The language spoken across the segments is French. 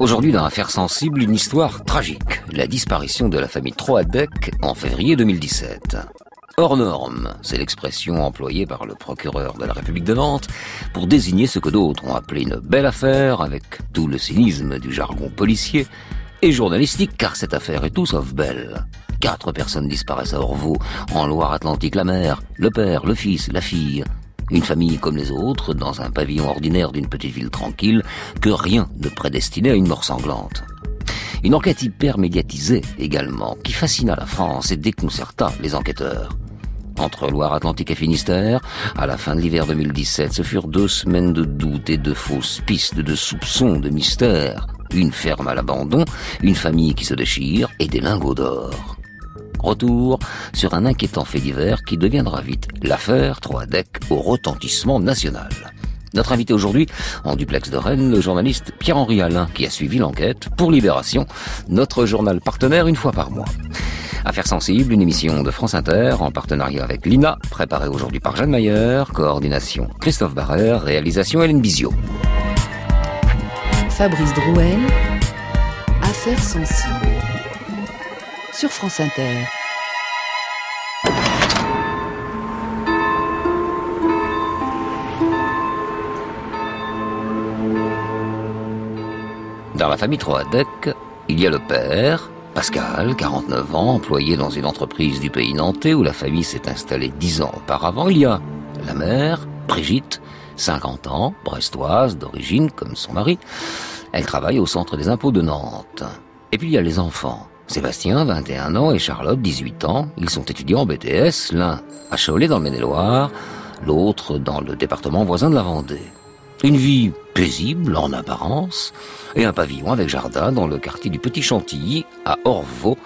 Aujourd'hui, dans Affaire sensible, une histoire tragique. La disparition de la famille Troadec en février 2017. Hors norme, c'est l'expression employée par le procureur de la République de Nantes pour désigner ce que d'autres ont appelé une belle affaire avec tout le cynisme du jargon policier et journalistique car cette affaire est tout sauf belle. Quatre personnes disparaissent à Orvaux, en Loire-Atlantique, la mère, le père, le fils, la fille. Une famille comme les autres, dans un pavillon ordinaire d'une petite ville tranquille, que rien ne prédestinait à une mort sanglante. Une enquête hyper médiatisée également, qui fascina la France et déconcerta les enquêteurs. Entre Loire-Atlantique et Finistère, à la fin de l'hiver 2017, ce furent deux semaines de doutes et de fausses pistes, de soupçons, de mystères. Une ferme à l'abandon, une famille qui se déchire et des lingots d'or. Retour sur un inquiétant fait divers qui deviendra vite l'affaire Troadec au retentissement national. Notre invité aujourd'hui, en duplex de Rennes, le journaliste Pierre-Henri Alain, qui a suivi l'enquête pour Libération, notre journal partenaire une fois par mois. Affaires sensibles, une émission de France Inter en partenariat avec l'INA, préparée aujourd'hui par Jeanne Mayer, coordination Christophe Barrère, réalisation Hélène Bizio. Fabrice Drouel, Affaires sensibles sur France Inter. Dans la famille Troadec, il y a le père, Pascal, 49 ans, employé dans une entreprise du pays nantais où la famille s'est installée 10 ans auparavant. Il y a la mère, Brigitte, 50 ans, brestoise d'origine comme son mari. Elle travaille au centre des impôts de Nantes. Et puis il y a les enfants. Sébastien, 21 ans, et Charlotte, 18 ans. Ils sont étudiants en BTS, l'un à Cholet dans le Maine-et-Loire, l'autre dans le département voisin de la Vendée. Une vie paisible en apparence, et un pavillon avec jardin dans le quartier du Petit Chantilly, à Orvaux,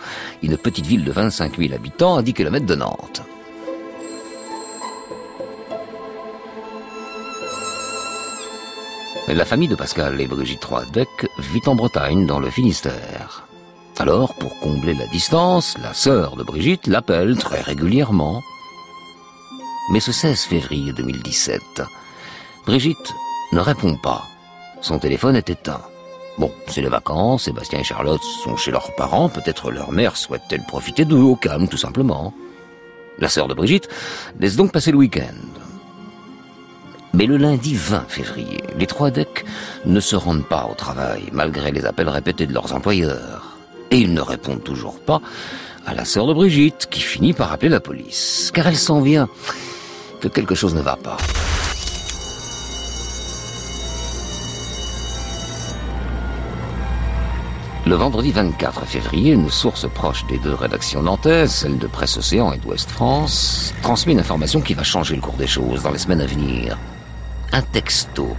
une petite ville de 25 000 habitants à 10 km de Nantes. La famille de Pascal et Brigitte Troadec vit en Bretagne, dans le Finistère. Alors, pour combler la distance, la sœur de Brigitte l'appelle très régulièrement. Mais ce 16 février 2017, Brigitte ne répond pas. Son téléphone est éteint. Bon, c'est les vacances, Sébastien et Charlotte sont chez leurs parents, peut-être leur mère souhaite-t-elle profiter d'eux au calme, tout simplement. La sœur de Brigitte laisse donc passer le week-end. Mais le lundi 20 février, les trois decks ne se rendent pas au travail, malgré les appels répétés de leurs employeurs. Et ils ne répondent toujours pas à la sœur de Brigitte, qui finit par appeler la police, car elle sent bien que quelque chose ne va pas. Le vendredi 24 février, une source proche des deux rédactions nantaises, celle de Presse Océan et d'Ouest France, transmet une information qui va changer le cours des choses dans les semaines à venir. Un texto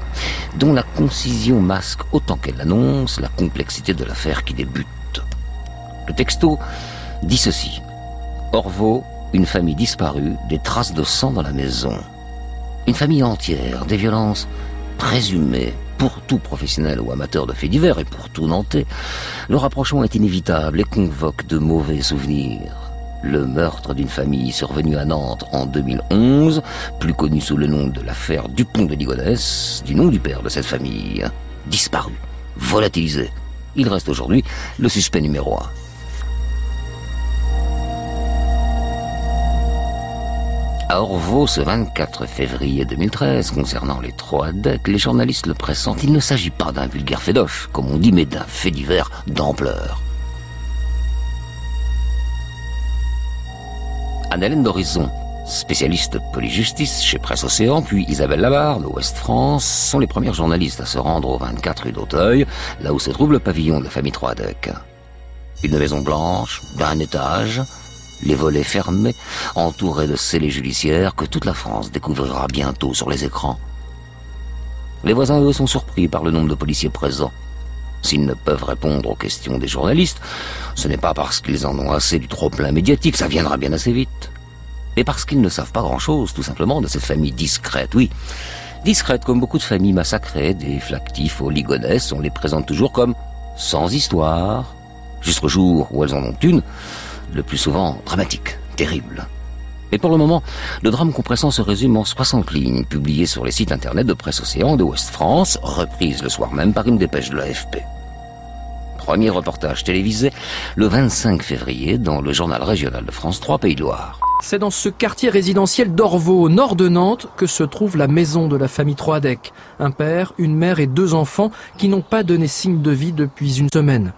dont la concision masque autant qu'elle annonce la complexité de l'affaire qui débute. Le texto dit ceci. Orvaux, une famille disparue, des traces de sang dans la maison. Une famille entière, des violences présumées pour tout professionnel ou amateur de faits divers et pour tout nantais. Le rapprochement est inévitable et convoque de mauvais souvenirs. Le meurtre d'une famille survenue à Nantes en 2011, plus connu sous le nom de l'affaire Dupont de Ligonnès, du nom du père de cette famille, disparu, volatilisé. Il reste aujourd'hui le suspect numéro un. À ce 24 février 2013, concernant les trois decks, les journalistes le pressentent. Il ne s'agit pas d'un vulgaire fédoche, comme on dit, mais d'un fait divers d'ampleur. Anne-Hélène d'Horizon, spécialiste polyjustice chez Presse Océan, puis Isabelle Labarde, Ouest France, sont les premières journalistes à se rendre au 24 rue d'Auteuil, là où se trouve le pavillon de la famille Troadec. Une maison blanche, d'un étage, les volets fermés, entourés de scellés judiciaires que toute la France découvrira bientôt sur les écrans. Les voisins, eux, sont surpris par le nombre de policiers présents. S'ils ne peuvent répondre aux questions des journalistes, ce n'est pas parce qu'ils en ont assez du trop-plein médiatique, ça viendra bien assez vite. Mais parce qu'ils ne savent pas grand-chose, tout simplement, de cette famille discrète, oui. Discrète comme beaucoup de familles massacrées, des flactifs aux on les présente toujours comme sans histoire, jusqu'au jour où elles en ont une, le plus souvent dramatique, terrible. Mais pour le moment, le drame compressant se résume en 60 lignes publiées sur les sites internet de Presse Océan de Ouest France, reprises le soir même par une dépêche de l'AFP. Premier reportage télévisé le 25 février dans le journal régional de France 3 Pays de Loire. C'est dans ce quartier résidentiel d'Orvaux, au nord de Nantes, que se trouve la maison de la famille Troadec. Un père, une mère et deux enfants qui n'ont pas donné signe de vie depuis une semaine.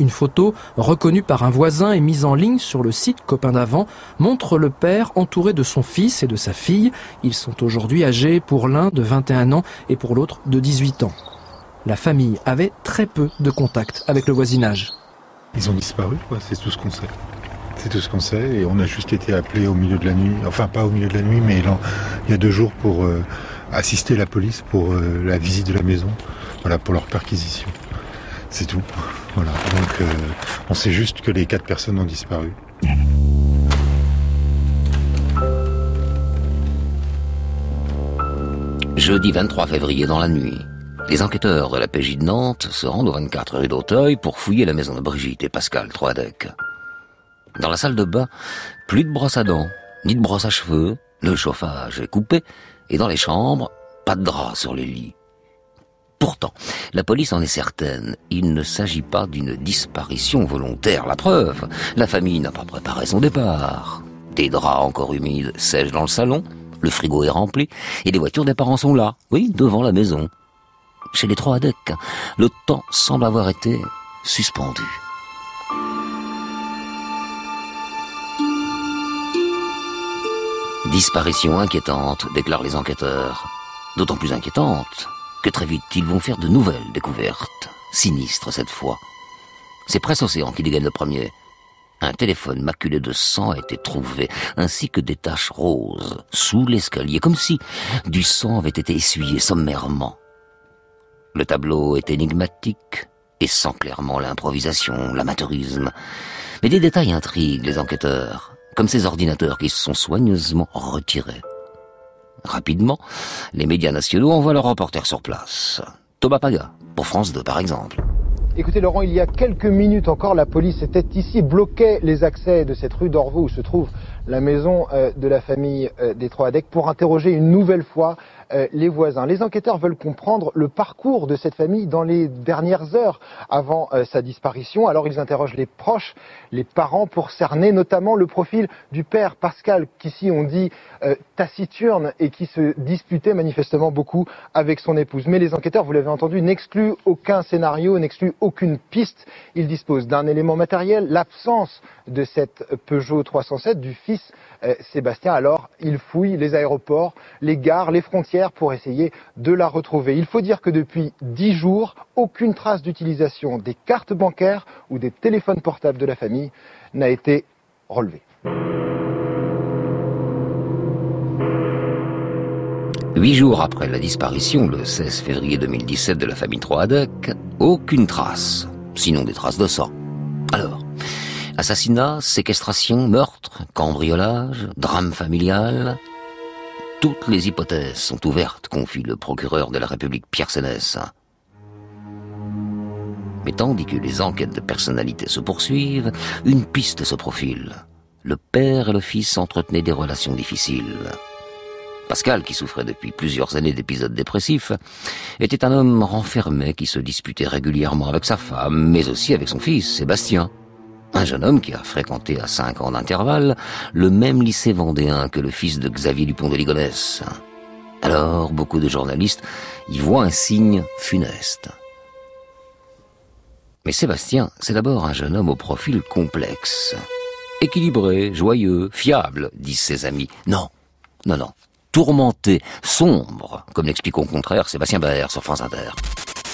Une photo, reconnue par un voisin et mise en ligne sur le site Copain d'avant, montre le père entouré de son fils et de sa fille. Ils sont aujourd'hui âgés pour l'un de 21 ans et pour l'autre de 18 ans. La famille avait très peu de contact avec le voisinage. Ils ont disparu, c'est tout ce qu'on sait. C'est tout ce qu'on sait et on a juste été appelé au milieu de la nuit, enfin pas au milieu de la nuit, mais il y a deux jours pour euh, assister la police pour euh, la visite de la maison, pour leur perquisition. C'est tout. Voilà. Donc euh, on sait juste que les quatre personnes ont disparu. Jeudi 23 février dans la nuit, les enquêteurs de la PJ de Nantes se rendent au 24 rue d'Auteuil pour fouiller la maison de Brigitte et Pascal Troadec. Dans la salle de bain, plus de brosse à dents, ni de brosse à cheveux, le chauffage est coupé, et dans les chambres, pas de drap sur les lits. Pourtant, la police en est certaine, il ne s'agit pas d'une disparition volontaire. La preuve, la famille n'a pas préparé son départ. Des draps encore humides sèchent dans le salon, le frigo est rempli, et les voitures des parents sont là, oui, devant la maison. Chez les trois ADEC, le temps semble avoir été suspendu. Disparition inquiétante, déclarent les enquêteurs. D'autant plus inquiétante que très vite ils vont faire de nouvelles découvertes, sinistres cette fois. C'est Presse Océan qui dégaine le premier. Un téléphone maculé de sang a été trouvé, ainsi que des taches roses, sous l'escalier, comme si du sang avait été essuyé sommairement. Le tableau est énigmatique et sent clairement l'improvisation, l'amateurisme. Mais des détails intriguent les enquêteurs, comme ces ordinateurs qui se sont soigneusement retirés. Rapidement, les médias nationaux envoient leurs reporters sur place. Thomas Paga, pour France 2 par exemple. Écoutez Laurent, il y a quelques minutes encore, la police était ici, bloquait les accès de cette rue d'Orvaux où se trouve la maison euh, de la famille euh, des Troadec pour interroger une nouvelle fois euh, les voisins. Les enquêteurs veulent comprendre le parcours de cette famille dans les dernières heures avant euh, sa disparition. Alors ils interrogent les proches, les parents pour cerner notamment le profil du père Pascal, qu'ici on dit euh, taciturne et qui se disputait manifestement beaucoup avec son épouse. Mais les enquêteurs, vous l'avez entendu, n'excluent aucun scénario, n'excluent aucune piste. Ils disposent d'un élément matériel, l'absence de cette Peugeot 307 du fils Sébastien. Alors ils fouillent les aéroports, les gares, les frontières pour essayer de la retrouver. Il faut dire que depuis dix jours, aucune trace d'utilisation des cartes bancaires ou des téléphones portables de la famille n'a été relevée. Huit jours après la disparition, le 16 février 2017 de la famille Troadec, aucune trace, sinon des traces de sang. Alors, assassinat, séquestration, meurtre, cambriolage, drame familial, toutes les hypothèses sont ouvertes, confie le procureur de la République Pierre Sénès. Mais tandis que les enquêtes de personnalité se poursuivent, une piste se profile. Le père et le fils entretenaient des relations difficiles. Pascal, qui souffrait depuis plusieurs années d'épisodes dépressifs, était un homme renfermé qui se disputait régulièrement avec sa femme, mais aussi avec son fils, Sébastien. Un jeune homme qui a fréquenté à cinq ans d'intervalle le même lycée vendéen que le fils de Xavier Dupont de Ligonnès. Alors, beaucoup de journalistes y voient un signe funeste. Mais Sébastien, c'est d'abord un jeune homme au profil complexe. Équilibré, joyeux, fiable, disent ses amis. Non, non, non. Tourmenté, sombre, comme l'explique au contraire Sébastien Baer sur France Inter.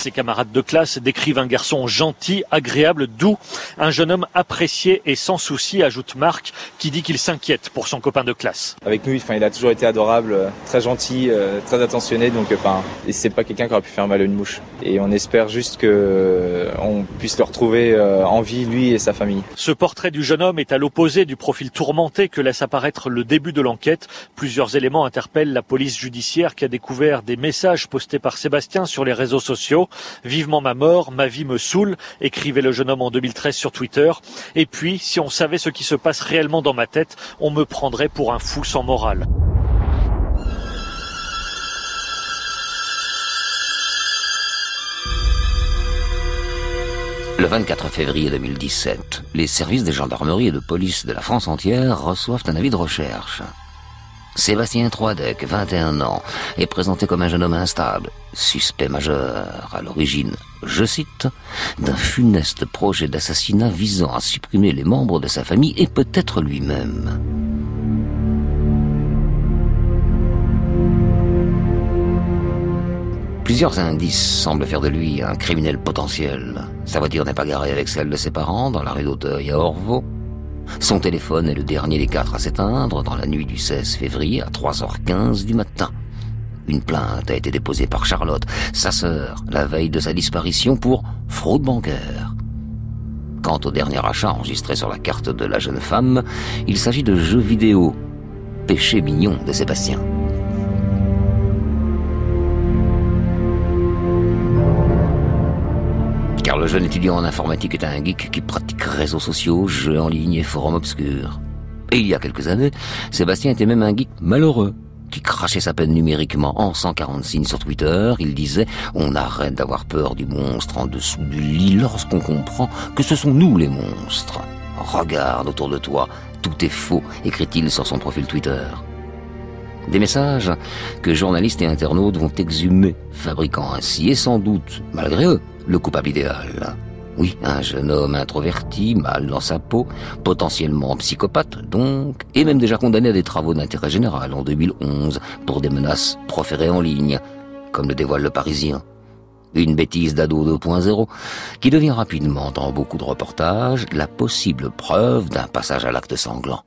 Ses camarades de classe décrivent un garçon gentil, agréable, doux, un jeune homme apprécié et sans souci, ajoute Marc, qui dit qu'il s'inquiète pour son copain de classe. Avec nous, enfin, il a toujours été adorable, très gentil, euh, très attentionné, donc enfin, et c'est pas quelqu'un qui aurait pu faire mal à une mouche. Et on espère juste que euh, on puisse le retrouver euh, en vie, lui et sa famille. Ce portrait du jeune homme est à l'opposé du profil tourmenté que laisse apparaître le début de l'enquête. Plusieurs éléments interpellent la police judiciaire qui a découvert des messages postés par Sébastien sur les réseaux sociaux. Vivement ma mort, ma vie me saoule, écrivait le jeune homme en 2013 sur Twitter. Et puis, si on savait ce qui se passe réellement dans ma tête, on me prendrait pour un fou sans morale. Le 24 février 2017, les services des gendarmeries et de police de la France entière reçoivent un avis de recherche. Sébastien Troidec, 21 ans, est présenté comme un jeune homme instable, suspect majeur, à l'origine, je cite, d'un funeste projet d'assassinat visant à supprimer les membres de sa famille et peut-être lui-même. Plusieurs indices semblent faire de lui un criminel potentiel. Sa voiture n'est pas garée avec celle de ses parents dans la rue d'Auteuil à Orvaux. Son téléphone est le dernier des quatre à s'éteindre dans la nuit du 16 février à 3h15 du matin. Une plainte a été déposée par Charlotte, sa sœur, la veille de sa disparition pour fraude bancaire. Quant au dernier achat enregistré sur la carte de la jeune femme, il s'agit de jeux vidéo. Péché mignon de Sébastien. Car le jeune étudiant en informatique est un geek qui pratique réseaux sociaux, jeux en ligne et forums obscurs. Et il y a quelques années, Sébastien était même un geek malheureux, qui crachait sa peine numériquement en 140 signes sur Twitter. Il disait « On arrête d'avoir peur du monstre en dessous du lit lorsqu'on comprend que ce sont nous les monstres. Regarde autour de toi, tout est faux », écrit-il sur son profil Twitter. Des messages que journalistes et internautes vont exhumer, fabriquant ainsi, et sans doute, malgré eux, le coupable idéal. Oui, un jeune homme introverti, mal dans sa peau, potentiellement psychopathe donc, et même déjà condamné à des travaux d'intérêt général en 2011 pour des menaces proférées en ligne, comme le dévoile le Parisien. Une bêtise d'ado 2.0 qui devient rapidement, dans beaucoup de reportages, la possible preuve d'un passage à l'acte sanglant.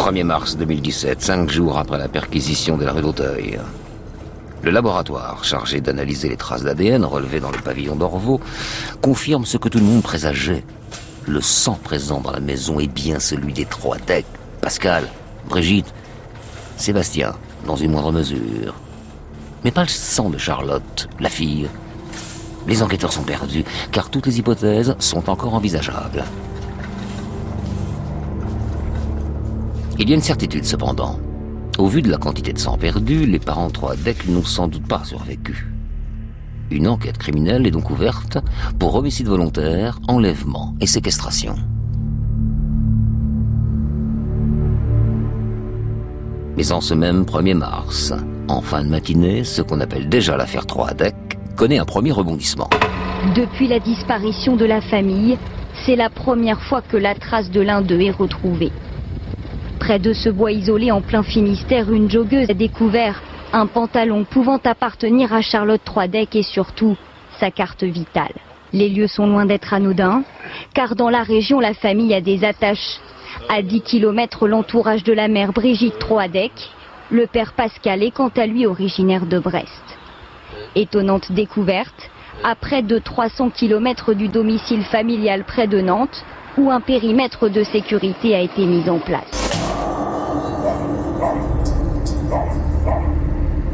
1er mars 2017, cinq jours après la perquisition de la rue d'Auteuil. Le laboratoire, chargé d'analyser les traces d'ADN relevées dans le pavillon d'Orvaux, confirme ce que tout le monde présageait. Le sang présent dans la maison est bien celui des trois decks. Pascal, Brigitte, Sébastien, dans une moindre mesure. Mais pas le sang de Charlotte, la fille. Les enquêteurs sont perdus, car toutes les hypothèses sont encore envisageables. Il y a une certitude cependant. Au vu de la quantité de sang perdu, les parents trois decks n'ont sans doute pas survécu. Une enquête criminelle est donc ouverte pour homicide volontaire, enlèvement et séquestration. Mais en ce même 1er mars, en fin de matinée, ce qu'on appelle déjà l'affaire 3 deck connaît un premier rebondissement. Depuis la disparition de la famille, c'est la première fois que la trace de l'un d'eux est retrouvée. Près de ce bois isolé en plein Finistère, une joggeuse a découvert un pantalon pouvant appartenir à Charlotte Troidec et surtout sa carte vitale. Les lieux sont loin d'être anodins, car dans la région, la famille a des attaches. À 10 km, l'entourage de la mère Brigitte Troadec, le père Pascal est quant à lui originaire de Brest. Étonnante découverte, à près de 300 km du domicile familial près de Nantes, où un périmètre de sécurité a été mis en place.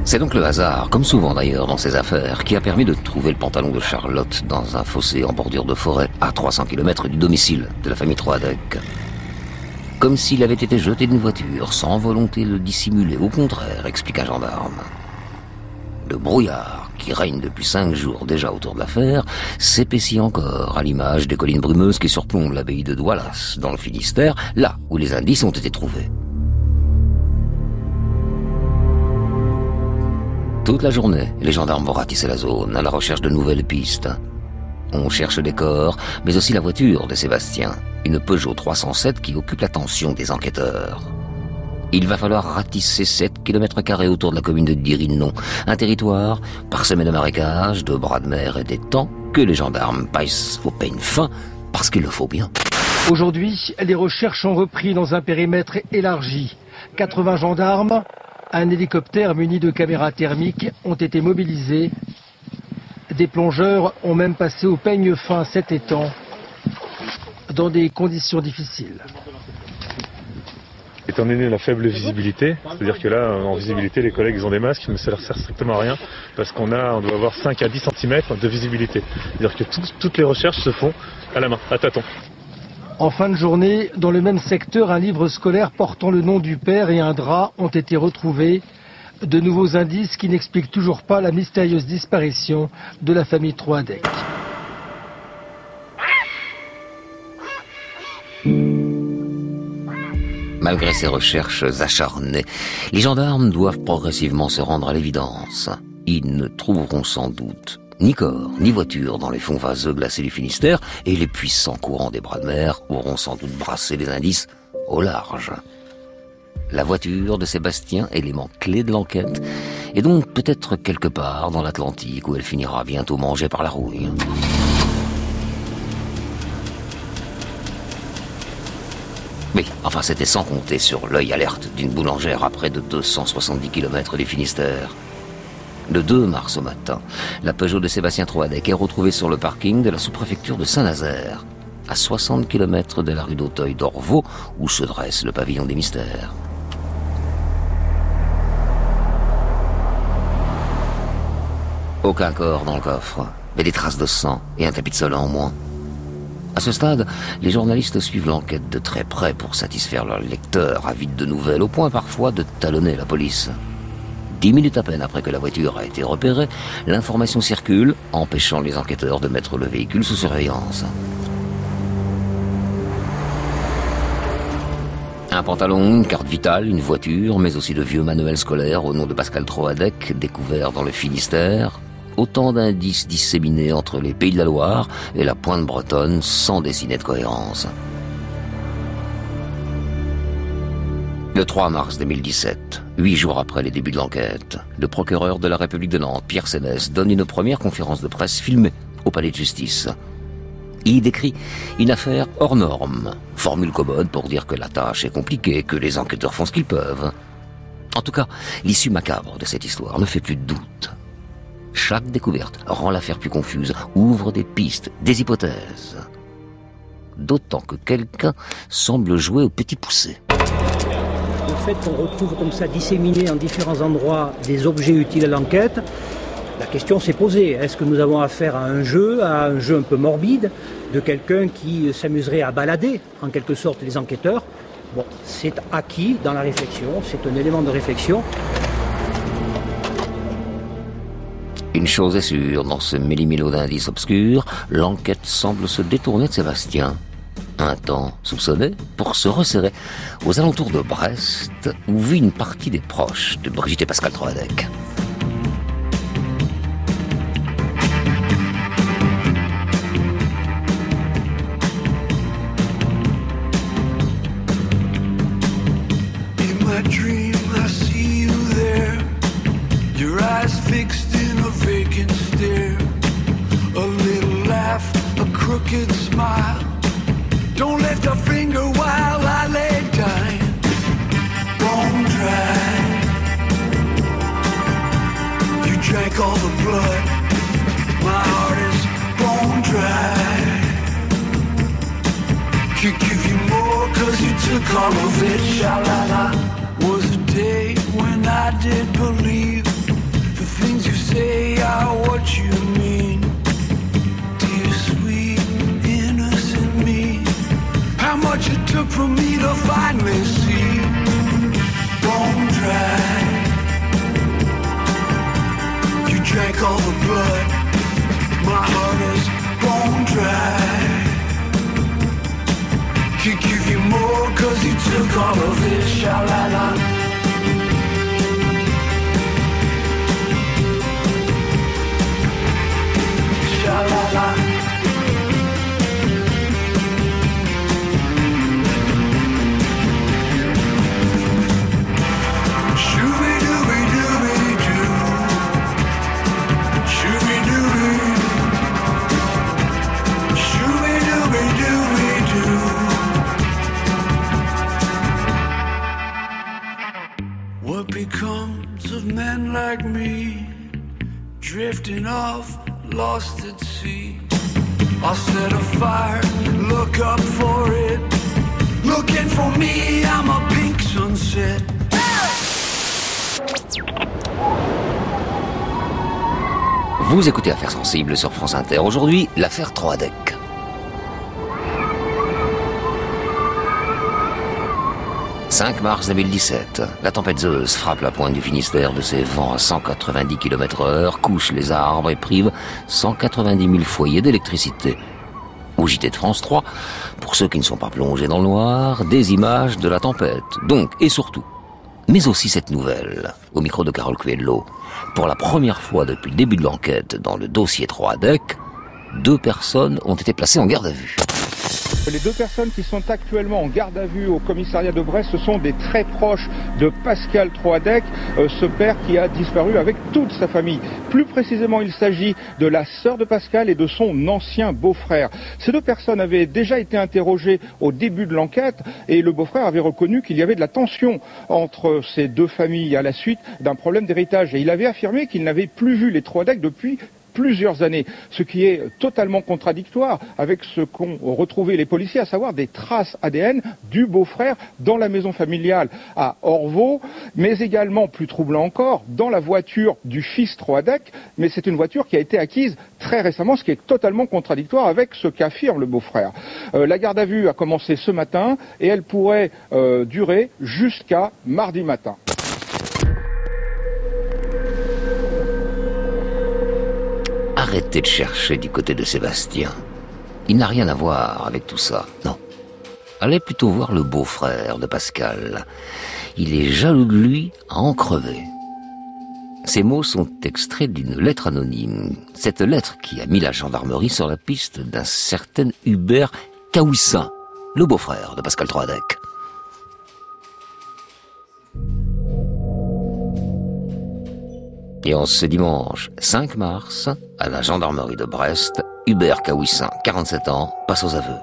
C'est donc le hasard, comme souvent d'ailleurs dans ces affaires, qui a permis de trouver le pantalon de Charlotte dans un fossé en bordure de forêt, à 300 km du domicile de la famille Troadec. Comme s'il avait été jeté d'une voiture, sans volonté de dissimuler, au contraire, explique un gendarme. Le brouillard, qui règne depuis cinq jours déjà autour de l'affaire, s'épaissit encore à l'image des collines brumeuses qui surplombent l'abbaye de Doualas, dans le Finistère, là où les indices ont été trouvés. Toute la journée, les gendarmes vont ratisser la zone à la recherche de nouvelles pistes. On cherche des corps, mais aussi la voiture de Sébastien, une Peugeot 307 qui occupe l'attention des enquêteurs. Il va falloir ratisser 7 km autour de la commune de Dirinon, un territoire parsemé de marécages, de bras de mer et d'étangs que les gendarmes paissent au peigne fin parce qu'il le faut bien. Aujourd'hui, les recherches ont repris dans un périmètre élargi. 80 gendarmes, un hélicoptère muni de caméras thermiques ont été mobilisés. Des plongeurs ont même passé au peigne fin cet étang dans des conditions difficiles. Étant donné la faible visibilité, c'est-à-dire que là, en visibilité, les collègues ont des masques, mais ça leur sert strictement à rien, parce qu'on doit avoir 5 à 10 cm de visibilité. C'est-à-dire que toutes les recherches se font à la main, à tâtons. En fin de journée, dans le même secteur, un livre scolaire portant le nom du père et un drap ont été retrouvés De nouveaux indices qui n'expliquent toujours pas la mystérieuse disparition de la famille Troadec. Malgré ces recherches acharnées, les gendarmes doivent progressivement se rendre à l'évidence. Ils ne trouveront sans doute ni corps, ni voiture dans les fonds vaseux glacés du Finistère, et les puissants courants des bras de mer auront sans doute brassé les indices au large. La voiture de Sébastien, élément clé de l'enquête, est donc peut-être quelque part dans l'Atlantique où elle finira bientôt mangée par la rouille. Oui, enfin c'était sans compter sur l'œil alerte d'une boulangère à près de 270 km des Finistère. Le 2 mars au matin, la Peugeot de Sébastien Troadec est retrouvée sur le parking de la sous-préfecture de Saint-Nazaire, à 60 km de la rue d'Auteuil d'Orvaux, où se dresse le pavillon des mystères. Aucun corps dans le coffre, mais des traces de sang et un tapis de sol en moins. À ce stade, les journalistes suivent l'enquête de très près pour satisfaire leurs lecteurs avides de nouvelles, au point parfois de talonner la police. Dix minutes à peine après que la voiture a été repérée, l'information circule, empêchant les enquêteurs de mettre le véhicule sous surveillance. Un pantalon, une carte vitale, une voiture, mais aussi de vieux manuels scolaires au nom de Pascal Troadec, découverts dans le Finistère, autant d'indices disséminés entre les pays de la Loire et la pointe bretonne sans dessiner de cohérence. Le 3 mars 2017, huit jours après les débuts de l'enquête, le procureur de la République de Nantes, Pierre Sénès, donne une première conférence de presse filmée au palais de justice. Il décrit une affaire hors norme, formule commode pour dire que la tâche est compliquée, que les enquêteurs font ce qu'ils peuvent. En tout cas, l'issue macabre de cette histoire ne fait plus de doute. Chaque découverte rend l'affaire plus confuse, ouvre des pistes, des hypothèses. D'autant que quelqu'un semble jouer au petit poussé. Fait qu'on retrouve comme ça disséminés en différents endroits des objets utiles à l'enquête, la question s'est posée. Est-ce que nous avons affaire à un jeu, à un jeu un peu morbide, de quelqu'un qui s'amuserait à balader en quelque sorte les enquêteurs? Bon, c'est acquis dans la réflexion, c'est un élément de réflexion. Une chose est sûre, dans ce méli-mélo d'indices obscurs, l'enquête semble se détourner de Sébastien. Un temps soupçonné pour se resserrer aux alentours de Brest, où vit une partie des proches de Brigitte et Pascal Troadec. I did believe the things you say are what you mean. Dear sweet innocent me. How much it took for me to finally see. Bone dry. You drank all the blood. My heart is bone dry could give you more cause you took all of it, sha-la-la Sha-la-la men like me, drifting off, lost at sea? I'll set a fire, look up for it. Looking for me, I'm a pink sunset. Vous écoutez Affaires sensibles sur France Inter. Aujourd'hui, l'affaire Troadec. 5 mars 2017, la tempête Zeus frappe la pointe du Finistère de ses vents à 190 km heure, couche les arbres et prive 190 000 foyers d'électricité. Au JT de France 3, pour ceux qui ne sont pas plongés dans le noir, des images de la tempête. Donc, et surtout, mais aussi cette nouvelle, au micro de Carole Coelho. Pour la première fois depuis le début de l'enquête dans le dossier 3 DEC, deux personnes ont été placées en garde à vue. Les deux personnes qui sont actuellement en garde à vue au commissariat de Brest, ce sont des très proches de Pascal Troadec, euh, ce père qui a disparu avec toute sa famille. Plus précisément, il s'agit de la sœur de Pascal et de son ancien beau-frère. Ces deux personnes avaient déjà été interrogées au début de l'enquête et le beau-frère avait reconnu qu'il y avait de la tension entre ces deux familles à la suite d'un problème d'héritage. Et il avait affirmé qu'il n'avait plus vu les Troadec depuis plusieurs années, ce qui est totalement contradictoire avec ce qu'ont retrouvé les policiers, à savoir des traces ADN du beau-frère dans la maison familiale à Orvaux, mais également, plus troublant encore, dans la voiture du fils Troadec, mais c'est une voiture qui a été acquise très récemment, ce qui est totalement contradictoire avec ce qu'affirme le beau-frère. Euh, la garde à vue a commencé ce matin et elle pourrait euh, durer jusqu'à mardi matin. Arrêtez de chercher du côté de Sébastien. Il n'a rien à voir avec tout ça, non. Allez plutôt voir le beau-frère de Pascal. Il est jaloux de lui à en crever. Ces mots sont extraits d'une lettre anonyme. Cette lettre qui a mis la gendarmerie sur la piste d'un certain Hubert Caouissin, le beau-frère de Pascal Troadec. Et en ce dimanche 5 mars, à la gendarmerie de Brest, Hubert Caouissin, 47 ans, passe aux aveux.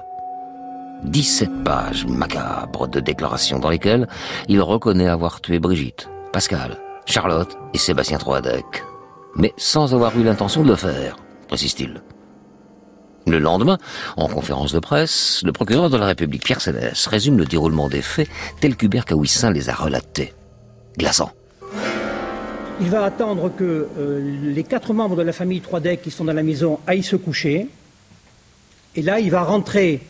17 pages macabres de déclarations dans lesquelles il reconnaît avoir tué Brigitte, Pascal, Charlotte et Sébastien Troadec. Mais sans avoir eu l'intention de le faire, précise-t-il. Le lendemain, en conférence de presse, le procureur de la République, Pierre Sénès, résume le déroulement des faits tel qu'Hubert Caouissin les a relatés. Glaçant. Il va attendre que euh, les quatre membres de la famille Troidec qui sont dans la maison aillent se coucher. Et là, il va rentrer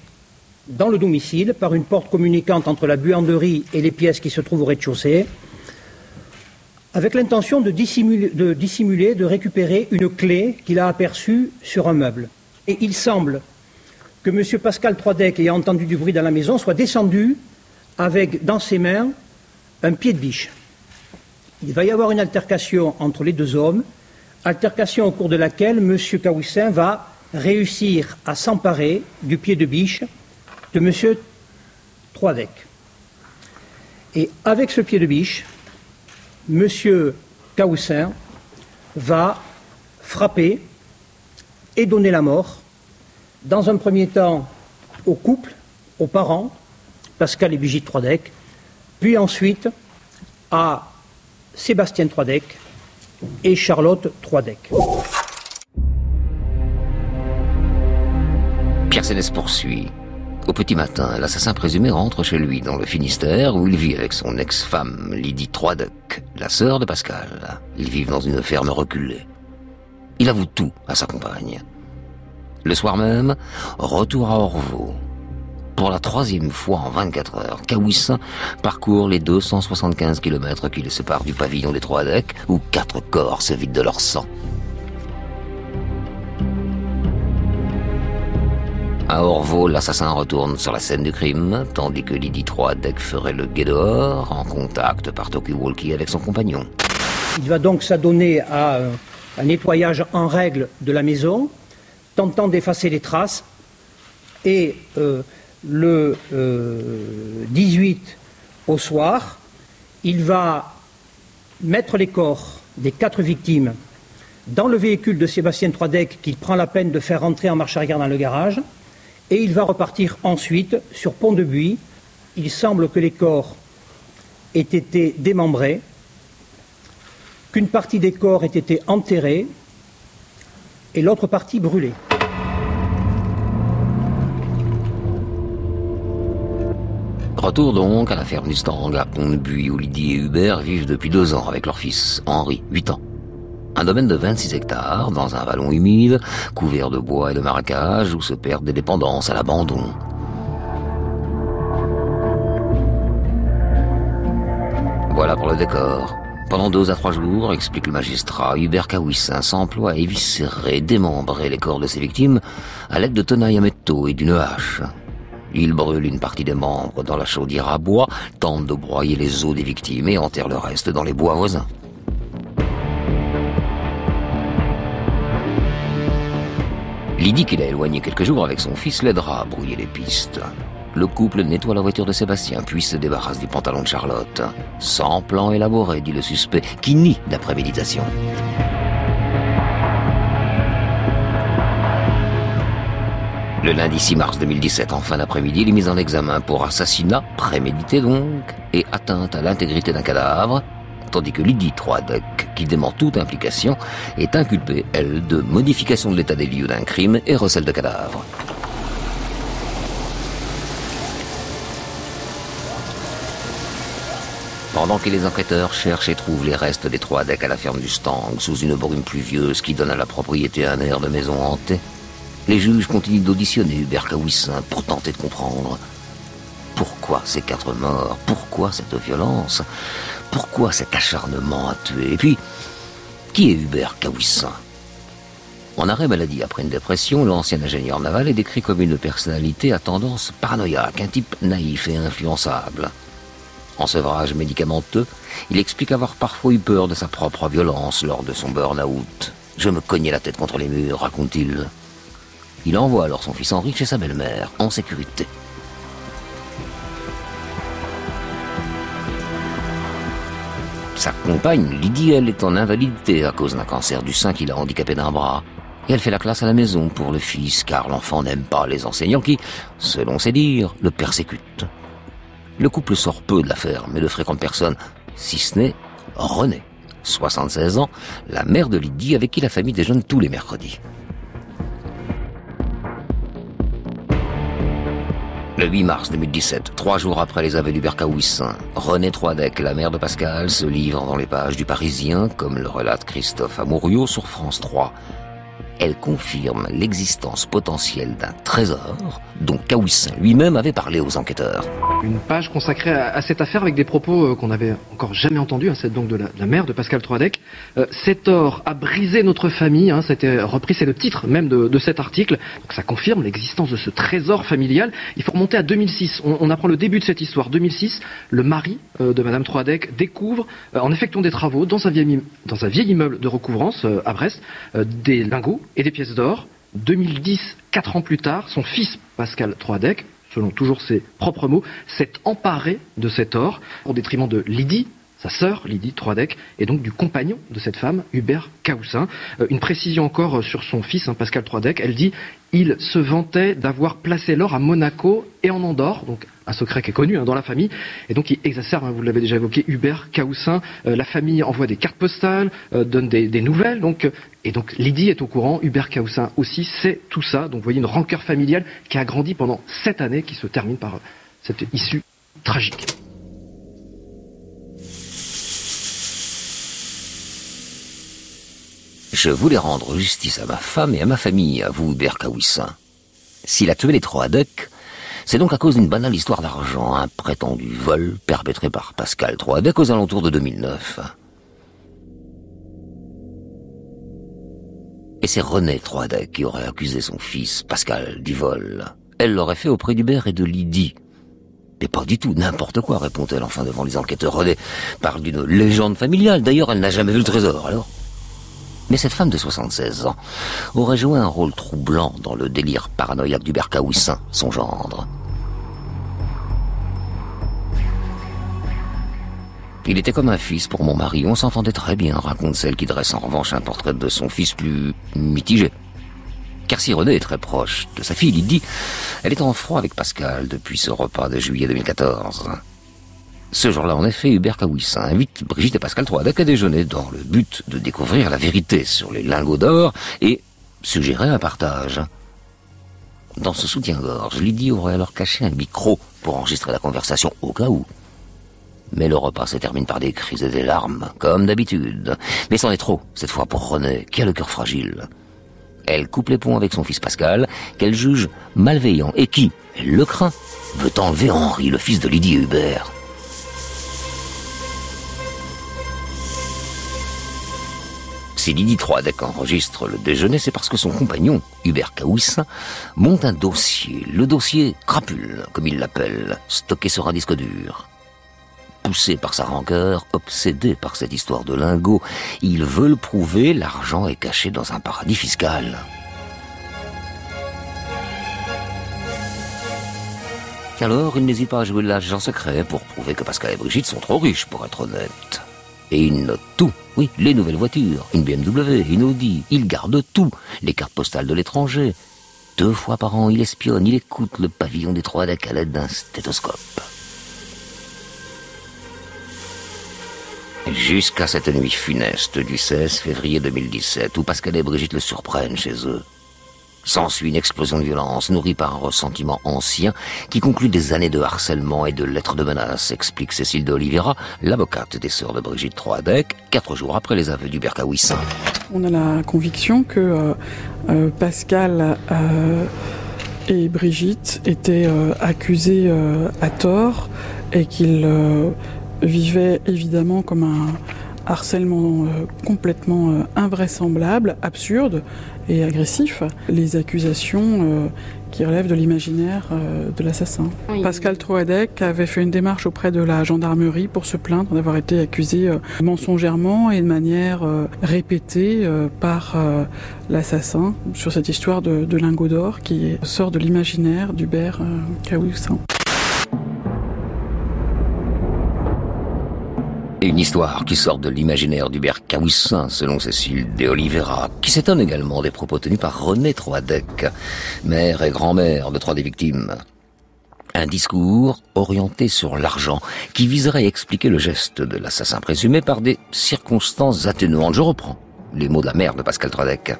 dans le domicile par une porte communicante entre la buanderie et les pièces qui se trouvent au rez-de-chaussée, avec l'intention de dissimuler, de dissimuler, de récupérer une clé qu'il a aperçue sur un meuble. Et il semble que M. Pascal Troidec, ayant entendu du bruit dans la maison, soit descendu avec dans ses mains un pied de biche. Il va y avoir une altercation entre les deux hommes, altercation au cours de laquelle M. Caoussin va réussir à s'emparer du pied de biche de M. Troidec. Et avec ce pied de biche, M. Caoussin va frapper et donner la mort, dans un premier temps au couple, aux parents, Pascal et Brigitte Troidec, puis ensuite à Sébastien Troidec et Charlotte Troidec. Pierre Sénès poursuit. Au petit matin, l'assassin présumé rentre chez lui dans le Finistère où il vit avec son ex-femme Lydie Troidec, la sœur de Pascal. Ils vivent dans une ferme reculée. Il avoue tout à sa compagne. Le soir même, retour à Orvaux. Pour la troisième fois en 24 heures, Kawissin parcourt les 275 km qui le séparent du pavillon des Trois Decks, où quatre corps se vident de leur sang. À Orvaux, l'assassin retourne sur la scène du crime, tandis que Lydie Troadec ferait le guet dehors, en contact par Talkie-Walkie avec son compagnon. Il va donc s'adonner à euh, un nettoyage en règle de la maison, tentant d'effacer les traces, et euh, le 18 euh, au soir, il va mettre les corps des quatre victimes dans le véhicule de Sébastien Troidec qu'il prend la peine de faire rentrer en marche arrière dans le garage, et il va repartir ensuite sur Pont de Buis. Il semble que les corps aient été démembrés, qu'une partie des corps ait été enterrée et l'autre partie brûlée. Retour donc à la ferme du Stang, à Pont-de-Buis, où Lydie et Hubert vivent depuis deux ans avec leur fils, Henri, 8 ans. Un domaine de 26 hectares, dans un vallon humide, couvert de bois et de marécages, où se perdent des dépendances à l'abandon. Voilà pour le décor. Pendant deux à trois jours, explique le magistrat, Hubert Kawissin s'emploie à éviscérer, démembrer les corps de ses victimes à l'aide de tenailles à métaux et d'une hache. Il brûle une partie des membres dans la chaudière à bois, tente de broyer les os des victimes et enterre le reste dans les bois voisins. Lydie, qu'il a éloigné quelques jours avec son fils, l'aidera à brouiller les pistes. Le couple nettoie la voiture de Sébastien, puis se débarrasse du pantalon de Charlotte. Sans plan élaboré, dit le suspect, qui nie la préméditation. Le lundi 6 mars 2017, en fin d'après-midi, il est mis en examen pour assassinat, prémédité donc, et atteinte à l'intégrité d'un cadavre, tandis que Lydie Troadec, qui dément toute implication, est inculpée, elle, de modification de l'état des lieux d'un crime et recel de cadavre. Pendant que les enquêteurs cherchent et trouvent les restes des trois decks à la ferme du Stang, sous une brume pluvieuse qui donne à la propriété un air de maison hantée, les juges continuent d'auditionner Hubert Kawissin pour tenter de comprendre pourquoi ces quatre morts, pourquoi cette violence, pourquoi cet acharnement à tuer, et puis, qui est Hubert Kawissin En arrêt maladie après une dépression, l'ancien ingénieur naval est décrit comme une personnalité à tendance paranoïaque, un type naïf et influençable. En sevrage médicamenteux, il explique avoir parfois eu peur de sa propre violence lors de son burn-out. Je me cognais la tête contre les murs, raconte-t-il. Il envoie alors son fils Henri chez sa belle-mère, en sécurité. Sa compagne, Lydie, elle, est en invalidité à cause d'un cancer du sein qui l'a handicapé d'un bras. Et elle fait la classe à la maison pour le fils, car l'enfant n'aime pas les enseignants qui, selon ses dires, le persécutent. Le couple sort peu de la ferme mais ne fréquente personne, si ce n'est René, 76 ans, la mère de Lydie avec qui la famille déjeune tous les mercredis. Le 8 mars 2017, trois jours après les aveux du Bercaouissin, René Troidec, la mère de Pascal, se livre dans les pages du Parisien, comme le relate Christophe Amouriot sur France 3. Elle confirme l'existence potentielle d'un trésor dont Kawissin lui-même avait parlé aux enquêteurs. Une page consacrée à, cette affaire avec des propos euh, qu'on n'avait encore jamais entendus, hein, c'est donc de la, mère de Pascal Troadec. Euh, cet or a brisé notre famille, hein, c'était repris, c'est le titre même de, cet article. Donc ça confirme l'existence de ce trésor familial. Il faut remonter à 2006. On, apprend le début de cette histoire. 2006, le mari euh, de Madame Troadec découvre, en effectuant des travaux dans un vieil, dans un vieil immeuble de recouvrance à Brest, des lingots et des pièces d'or. 2010, quatre ans plus tard, son fils Pascal Troadec, selon toujours ses propres mots, s'est emparé de cet or au détriment de Lydie, sa sœur, Lydie Troadec, et donc du compagnon de cette femme, Hubert Caoussin. Euh, une précision encore sur son fils, hein, Pascal Troadec, elle dit il se vantait d'avoir placé l'or à Monaco et en Andorre, donc un secret qui est connu hein, dans la famille, et donc il exacerbe, hein, vous l'avez déjà évoqué, Hubert Caoussin. Euh, la famille envoie des cartes postales, euh, donne des, nouvelles, donc, et donc Lydie est au courant, Hubert Caoussin aussi sait tout ça, donc vous voyez une rancœur familiale qui a grandi pendant sept années, qui se termine par cette issue tragique. Je voulais rendre justice à ma femme et à ma famille, à vous, Hubert Kawissin. S'il a tué les trois Ducks, c'est donc à cause d'une banale histoire d'argent, un prétendu vol perpétré par Pascal Troadec aux alentours de 2009. Et c'est René Troadec qui aurait accusé son fils, Pascal, du vol. Elle l'aurait fait auprès d'Hubert et de Lydie. Mais pas du tout, n'importe quoi, répond-elle enfin devant les enquêteurs. René parle d'une légende familiale. D'ailleurs, elle n'a jamais vu le trésor, alors? Mais cette femme de 76 ans aurait joué un rôle troublant dans le délire paranoïaque du Bercaoussin, son gendre. Il était comme un fils pour mon mari, on s'entendait très bien, raconte celle qui dresse en revanche un portrait de son fils plus mitigé. Car si René est très proche de sa fille Lydie, elle est en froid avec Pascal depuis ce repas de juillet 2014. Ce jour-là, en effet, Hubert Kawissin invite Brigitte et Pascal Troadec à déjeuner dans le but de découvrir la vérité sur les lingots d'or et suggérer un partage. Dans ce soutien-gorge, Lydie aurait alors caché un micro pour enregistrer la conversation au cas où. Mais le repas se termine par des cris et des larmes, comme d'habitude. Mais c'en est trop, cette fois pour René, qui a le cœur fragile. Elle coupe les ponts avec son fils Pascal, qu'elle juge malveillant, et qui, elle le craint, veut enlever Henri, le fils de Lydie et Hubert. Si Lydie Troadec enregistre le déjeuner, c'est parce que son compagnon, Hubert Caouissin, monte un dossier, le dossier crapule, comme il l'appelle, stocké sur un disque dur. Poussé par sa rancœur, obsédé par cette histoire de lingot, il veut le prouver, l'argent est caché dans un paradis fiscal. Alors, il n'hésite pas à jouer l'agent secret pour prouver que Pascal et Brigitte sont trop riches pour être honnêtes. Et il note tout. Oui, les nouvelles voitures, une BMW, une Audi. Il garde tout. Les cartes postales de l'étranger. Deux fois par an, il espionne, il écoute le pavillon des trois à l'aide d'un stéthoscope. Jusqu'à cette nuit funeste du 16 février 2017, où Pascal et Brigitte le surprennent chez eux. S'ensuit une explosion de violence nourrie par un ressentiment ancien qui conclut des années de harcèlement et de lettres de menaces, explique Cécile de Oliveira, l'avocate des sœurs de Brigitte Troadec, quatre jours après les aveux du Berkawissin. On a la conviction que euh, euh, Pascal euh, et Brigitte étaient accusés à tort et qu'ils vivaient évidemment comme un harcèlement complètement invraisemblable, absurde, et agressif, les accusations euh, qui relèvent de l'imaginaire euh, de l'assassin. Pascal Troadec avait fait une démarche auprès de la gendarmerie pour se plaindre d'avoir été accusé euh, mensongèrement et de manière répétée par l'assassin sur cette histoire de, de lingot d'or qui sort de l'imaginaire d'Hubert Une histoire qui sort de l'imaginaire d'Hubert Caoussin, selon Cécile de Oliveira, qui s'étonne également des propos tenus par René Troadec, mère et grand-mère de trois des victimes. Un discours orienté sur l'argent, qui viserait à expliquer le geste de l'assassin présumé par des circonstances atténuantes. Je reprends les mots de la mère de Pascal Troadec.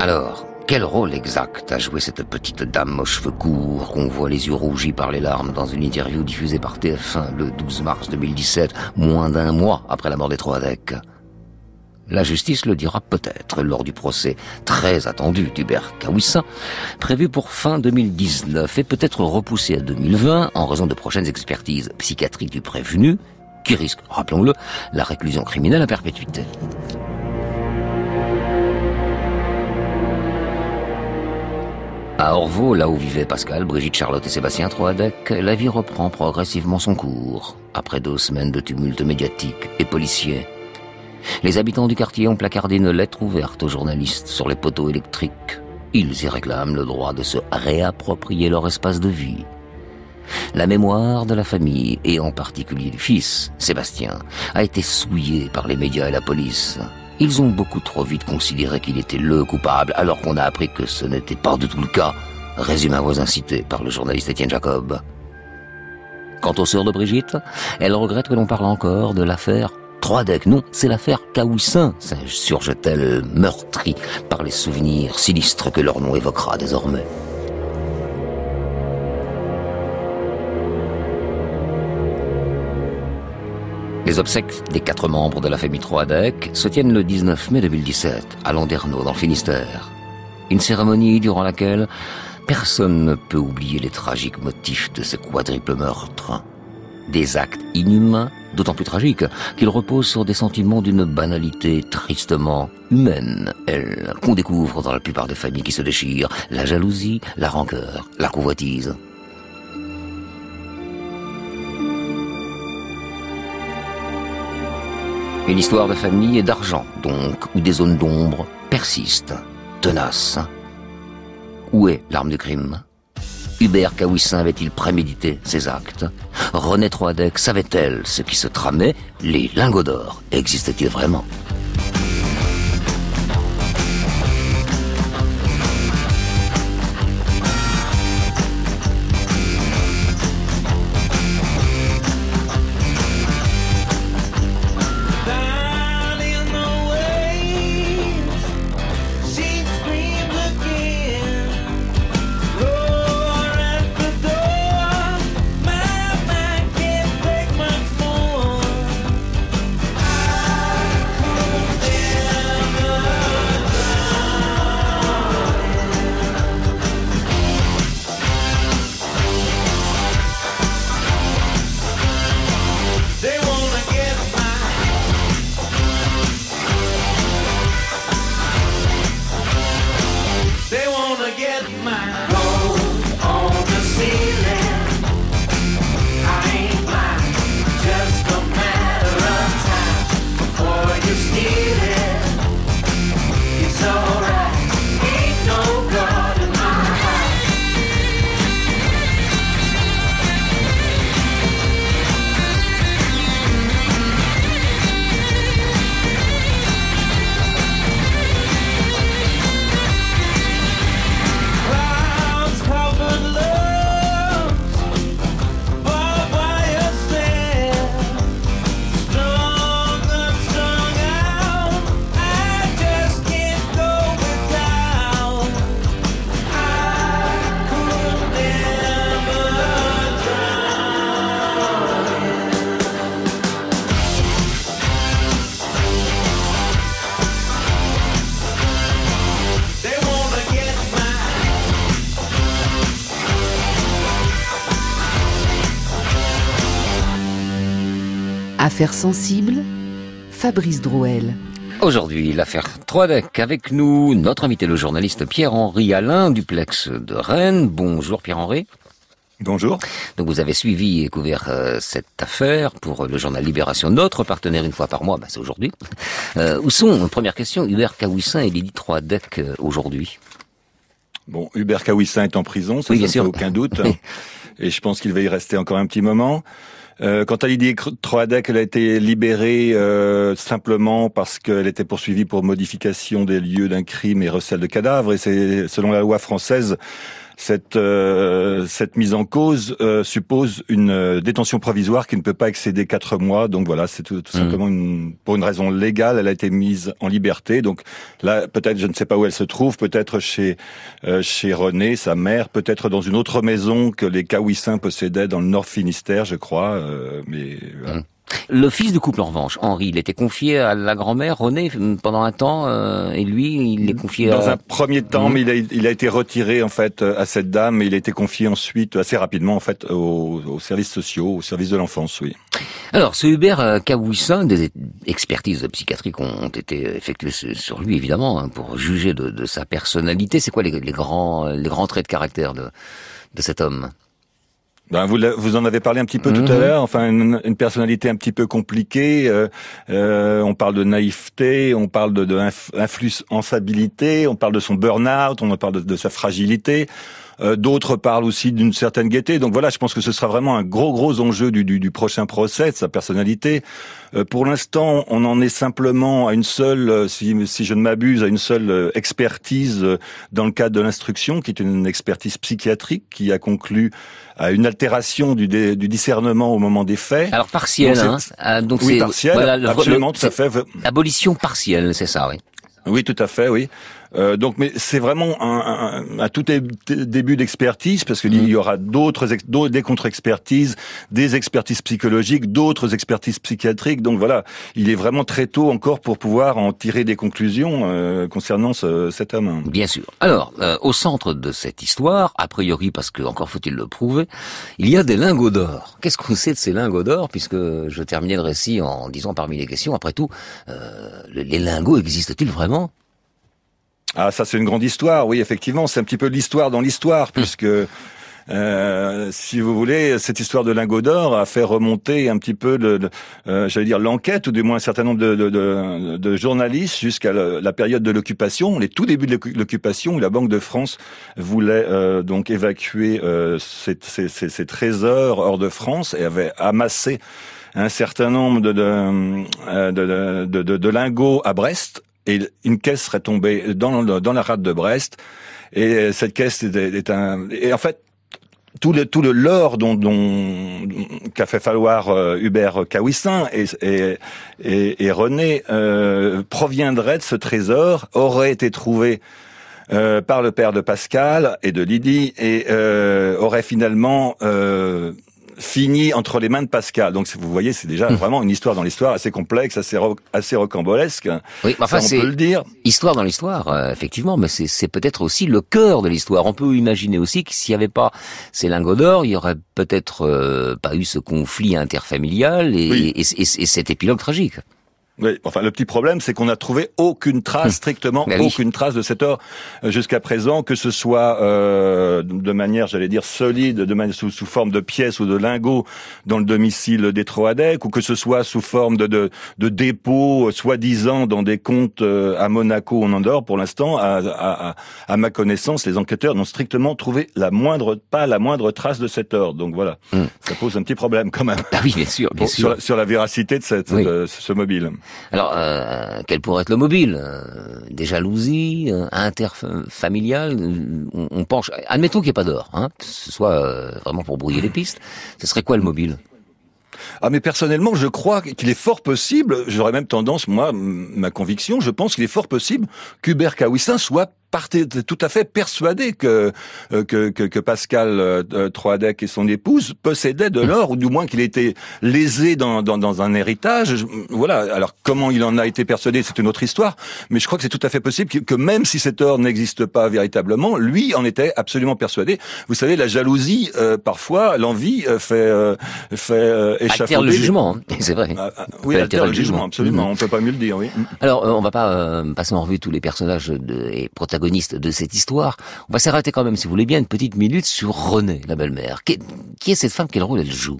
Alors, quel rôle exact a joué cette petite dame aux cheveux courts qu'on voit les yeux rougis par les larmes dans une interview diffusée par TF1 le 12 mars 2017, moins d'un mois après la mort des Troadec La justice le dira peut-être lors du procès très attendu d'Hubert Kawissin, prévu pour fin 2019 et peut-être repoussé à 2020 en raison de prochaines expertises psychiatriques du prévenu, qui risque, rappelons-le, la réclusion criminelle à perpétuité. À Orvaux, là où vivaient Pascal, Brigitte, Charlotte et Sébastien Troadec, la vie reprend progressivement son cours, après deux semaines de tumulte médiatique et policier. Les habitants du quartier ont placardé une lettre ouverte aux journalistes sur les poteaux électriques. Ils y réclament le droit de se réapproprier leur espace de vie. La mémoire de la famille, et en particulier du fils, Sébastien, a été souillée par les médias et la police. Ils ont beaucoup trop vite considéré qu'il était le coupable, alors qu'on a appris que ce n'était pas du tout le cas, résume un voisin cité par le journaliste Étienne Jacob. Quant aux sœurs de Brigitte, elles regrettent que l'on parle encore de l'affaire Troadec. Non, c'est l'affaire Caoussin, surge-t-elle, meurtrie par les souvenirs sinistres que leur nom évoquera désormais. Les obsèques des quatre membres de la famille Troadec se tiennent le 19 mai 2017 à Landerneau, dans le Finistère. Une cérémonie durant laquelle personne ne peut oublier les tragiques motifs de ce quadruple meurtre. Des actes inhumains, d'autant plus tragiques qu'ils reposent sur des sentiments d'une banalité tristement humaine, elle, qu'on découvre dans la plupart des familles qui se déchirent, la jalousie, la rancœur, la convoitise. Une histoire de famille et d'argent, donc, où des zones d'ombre persistent, tenaces. Où est l'arme du crime? Hubert Caouissin avait-il prémédité ses actes? René Troadec savait-elle ce qui se tramait? Les lingots d'or existaient-ils vraiment? Affaires sensibles, Fabrice Drouel. Aujourd'hui, l'affaire Troadec. Avec nous, notre invité, le journaliste Pierre-Henri Alain, duplex de Rennes. Bonjour Pierre-Henri. Bonjour. Donc vous avez suivi et couvert euh, cette affaire pour le journal Libération, notre partenaire une fois par mois, bah, c'est aujourd'hui. Euh, où sont, première question, Hubert Kawissin et Lydie Troadec euh, aujourd'hui? Bon, Hubert Kawissin est en prison, ça, oui, ça aucun doute. et je pense qu'il va y rester encore un petit moment. Euh, quant à Lydie Troadec, elle a été libérée euh, simplement parce qu'elle était poursuivie pour modification des lieux d'un crime et recel de cadavres. Et c'est selon la loi française, cette, euh, cette mise en cause euh, suppose une euh, détention provisoire qui ne peut pas excéder quatre mois. Donc voilà, c'est tout, tout, mmh. simplement une, pour une raison légale, elle a été mise en liberté. Donc là, peut-être, je ne sais pas où elle se trouve, peut-être chez chez René, sa mère, peut-être dans une autre maison que les Cawissins possédaient dans le Nord Finistère, je crois. mais voilà. Mmh. Le fils du couple, en revanche, Henri, il était confié à la grand-mère, René, pendant un temps, euh, et lui, il est confié Dans à... un premier temps, mmh. mais il a, il a, été retiré, en fait, à cette dame, et il a été confié ensuite, assez rapidement, en fait, aux, aux services sociaux, au service de l'enfance, oui. Alors, ce Hubert Kawissin, des expertises psychiatriques ont été effectuées sur lui, évidemment, hein, pour juger de, de, sa personnalité. C'est quoi les, les, grands, les grands traits de caractère de, de cet homme? Ben vous, vous en avez parlé un petit peu tout à mhm. l'heure. Enfin, une, une, personnalité un petit peu compliquée. Euh, euh, on parle de naïveté, on parle de, de influençabilité, on parle de son burn-out, on parle de, de sa fragilité. Euh, D'autres parlent aussi d'une certaine gaieté. Donc voilà, je pense que ce sera vraiment un gros gros enjeu du, du, du prochain procès, de sa personnalité. Euh, pour l'instant, on en est simplement à une seule, euh, si, si je ne m'abuse, à une seule expertise dans le cadre de l'instruction, qui est une expertise psychiatrique qui a conclu à une altération du, dé, du discernement au moment des faits. Alors partielle, donc, hein. Ah, donc oui, partielle, voilà, absolument, tout à fait. Abolition partielle, c'est ça, oui. Oui, tout à fait, oui. Euh, donc, mais c'est vraiment un, un, un, tout début d'expertise parce qu'il mm. y aura d'autres, des contre-expertises, des expertises psychologiques, d'autres expertises psychiatriques. Donc voilà, il est vraiment très tôt encore pour pouvoir en tirer des conclusions euh, concernant ce, cet homme. Bien sûr. Alors, euh, au centre de cette histoire, a priori parce que encore faut-il le prouver, il y a des lingots d'or. Qu'est-ce qu'on sait de ces lingots d'or Puisque je terminais le récit en disant parmi les questions, après tout, euh, les lingots existent-ils vraiment? Ah, ça c'est une grande histoire, oui, effectivement, c'est un petit peu l'histoire dans l'histoire, hum. puisque euh, si vous voulez, cette histoire de lingot d'or a fait remonter un petit peu, euh, j'allais dire, l'enquête, ou du moins un certain nombre de, de, de journalistes jusqu'à la période de l'occupation, les tout débuts de l'occupation, où la Banque de France voulait euh, donc évacuer euh, ses, ses, ses, ses, trésors hors de France et avait amassé un certain nombre de, de, de, de, de lingots à Brest et une caisse serait tombée dans, dans la rade de Brest. Et cette caisse est, un... Et en fait, tout le tout le lore dont, dont qu'a fait falloir euh, Hubert Kawissin et, et, et, et René euh, proviendrait de ce trésor, aurait été trouvé euh, par le père de Pascal et de Lydie et euh, aurait finalement euh, fini entre les mains de Pascal. Donc vous voyez, c'est déjà hmm. vraiment une histoire dans l'histoire assez complexe, assez assez rocambolesque. Oui, enfin c'est le dire. Histoire dans l'histoire, euh, effectivement, mais c'est peut-être aussi le cœur de l'histoire. On peut imaginer aussi que s'il n'y avait pas ces lingots d'or, il y aurait peut-être euh, pas eu ce conflit interfamilial et, et, et cet épilogue tragique. Oui, enfin le petit problème, c'est qu'on n'a trouvé aucune trace, hum. strictement aucune trace de cet or euh, jusqu'à présent, que ce soit euh, de manière, j'allais dire solide, de manière sous, sous, forme de pièces ou de lingots dans le domicile des Troadec, ou que ce soit sous forme de, de, de dépôts, euh, soi-disant dans des comptes euh, à Monaco ou en Andorre. Pour l'instant, à, à, à, ma connaissance, les enquêteurs n'ont strictement trouvé la moindre, pas la moindre trace de cet or. Donc voilà, hum. ça pose un petit problème quand même. Ah oui, bien sûr, bien sûr. Sur, sur, la véracité de, cette, de ce mobile. Alors, euh, quel pourrait être le mobile euh, Des jalousies euh, interfamiliales on, on, penche. Admettons qu'il n'y ait pas d'or, hein, ce soit vraiment pour brouiller les pistes. Ce serait quoi le mobile? Ah mais personnellement, je crois qu'il est fort possible, j'aurais même tendance, moi, ma conviction, je pense qu'il est fort possible qu'Hubert Kawissin soit partait tout à fait persuadé que que, que, que Pascal Troadec et son épouse possédaient de l'or, ou du moins qu'il était lésé dans, dans, dans un héritage. Voilà. Alors comment il en a été persuadé, c'est une autre histoire. Mais je crois que c'est tout à fait possible que, que même si cet or n'existe pas véritablement, lui en était absolument persuadé. Vous savez, la jalousie, parfois, l'envie fait fait échafauder. le jugement, hein. c'est vrai. Ah, ah, oui, altère le jugement, absolument. On peut pas mieux le dire, oui. Alors, on va pas passer en revue tous les personnages de, et protagonistes de cette histoire. On va s'arrêter quand même, si vous voulez bien, une petite minute sur Renée, la belle-mère. Qui, qui est cette femme? Quel rôle elle joue?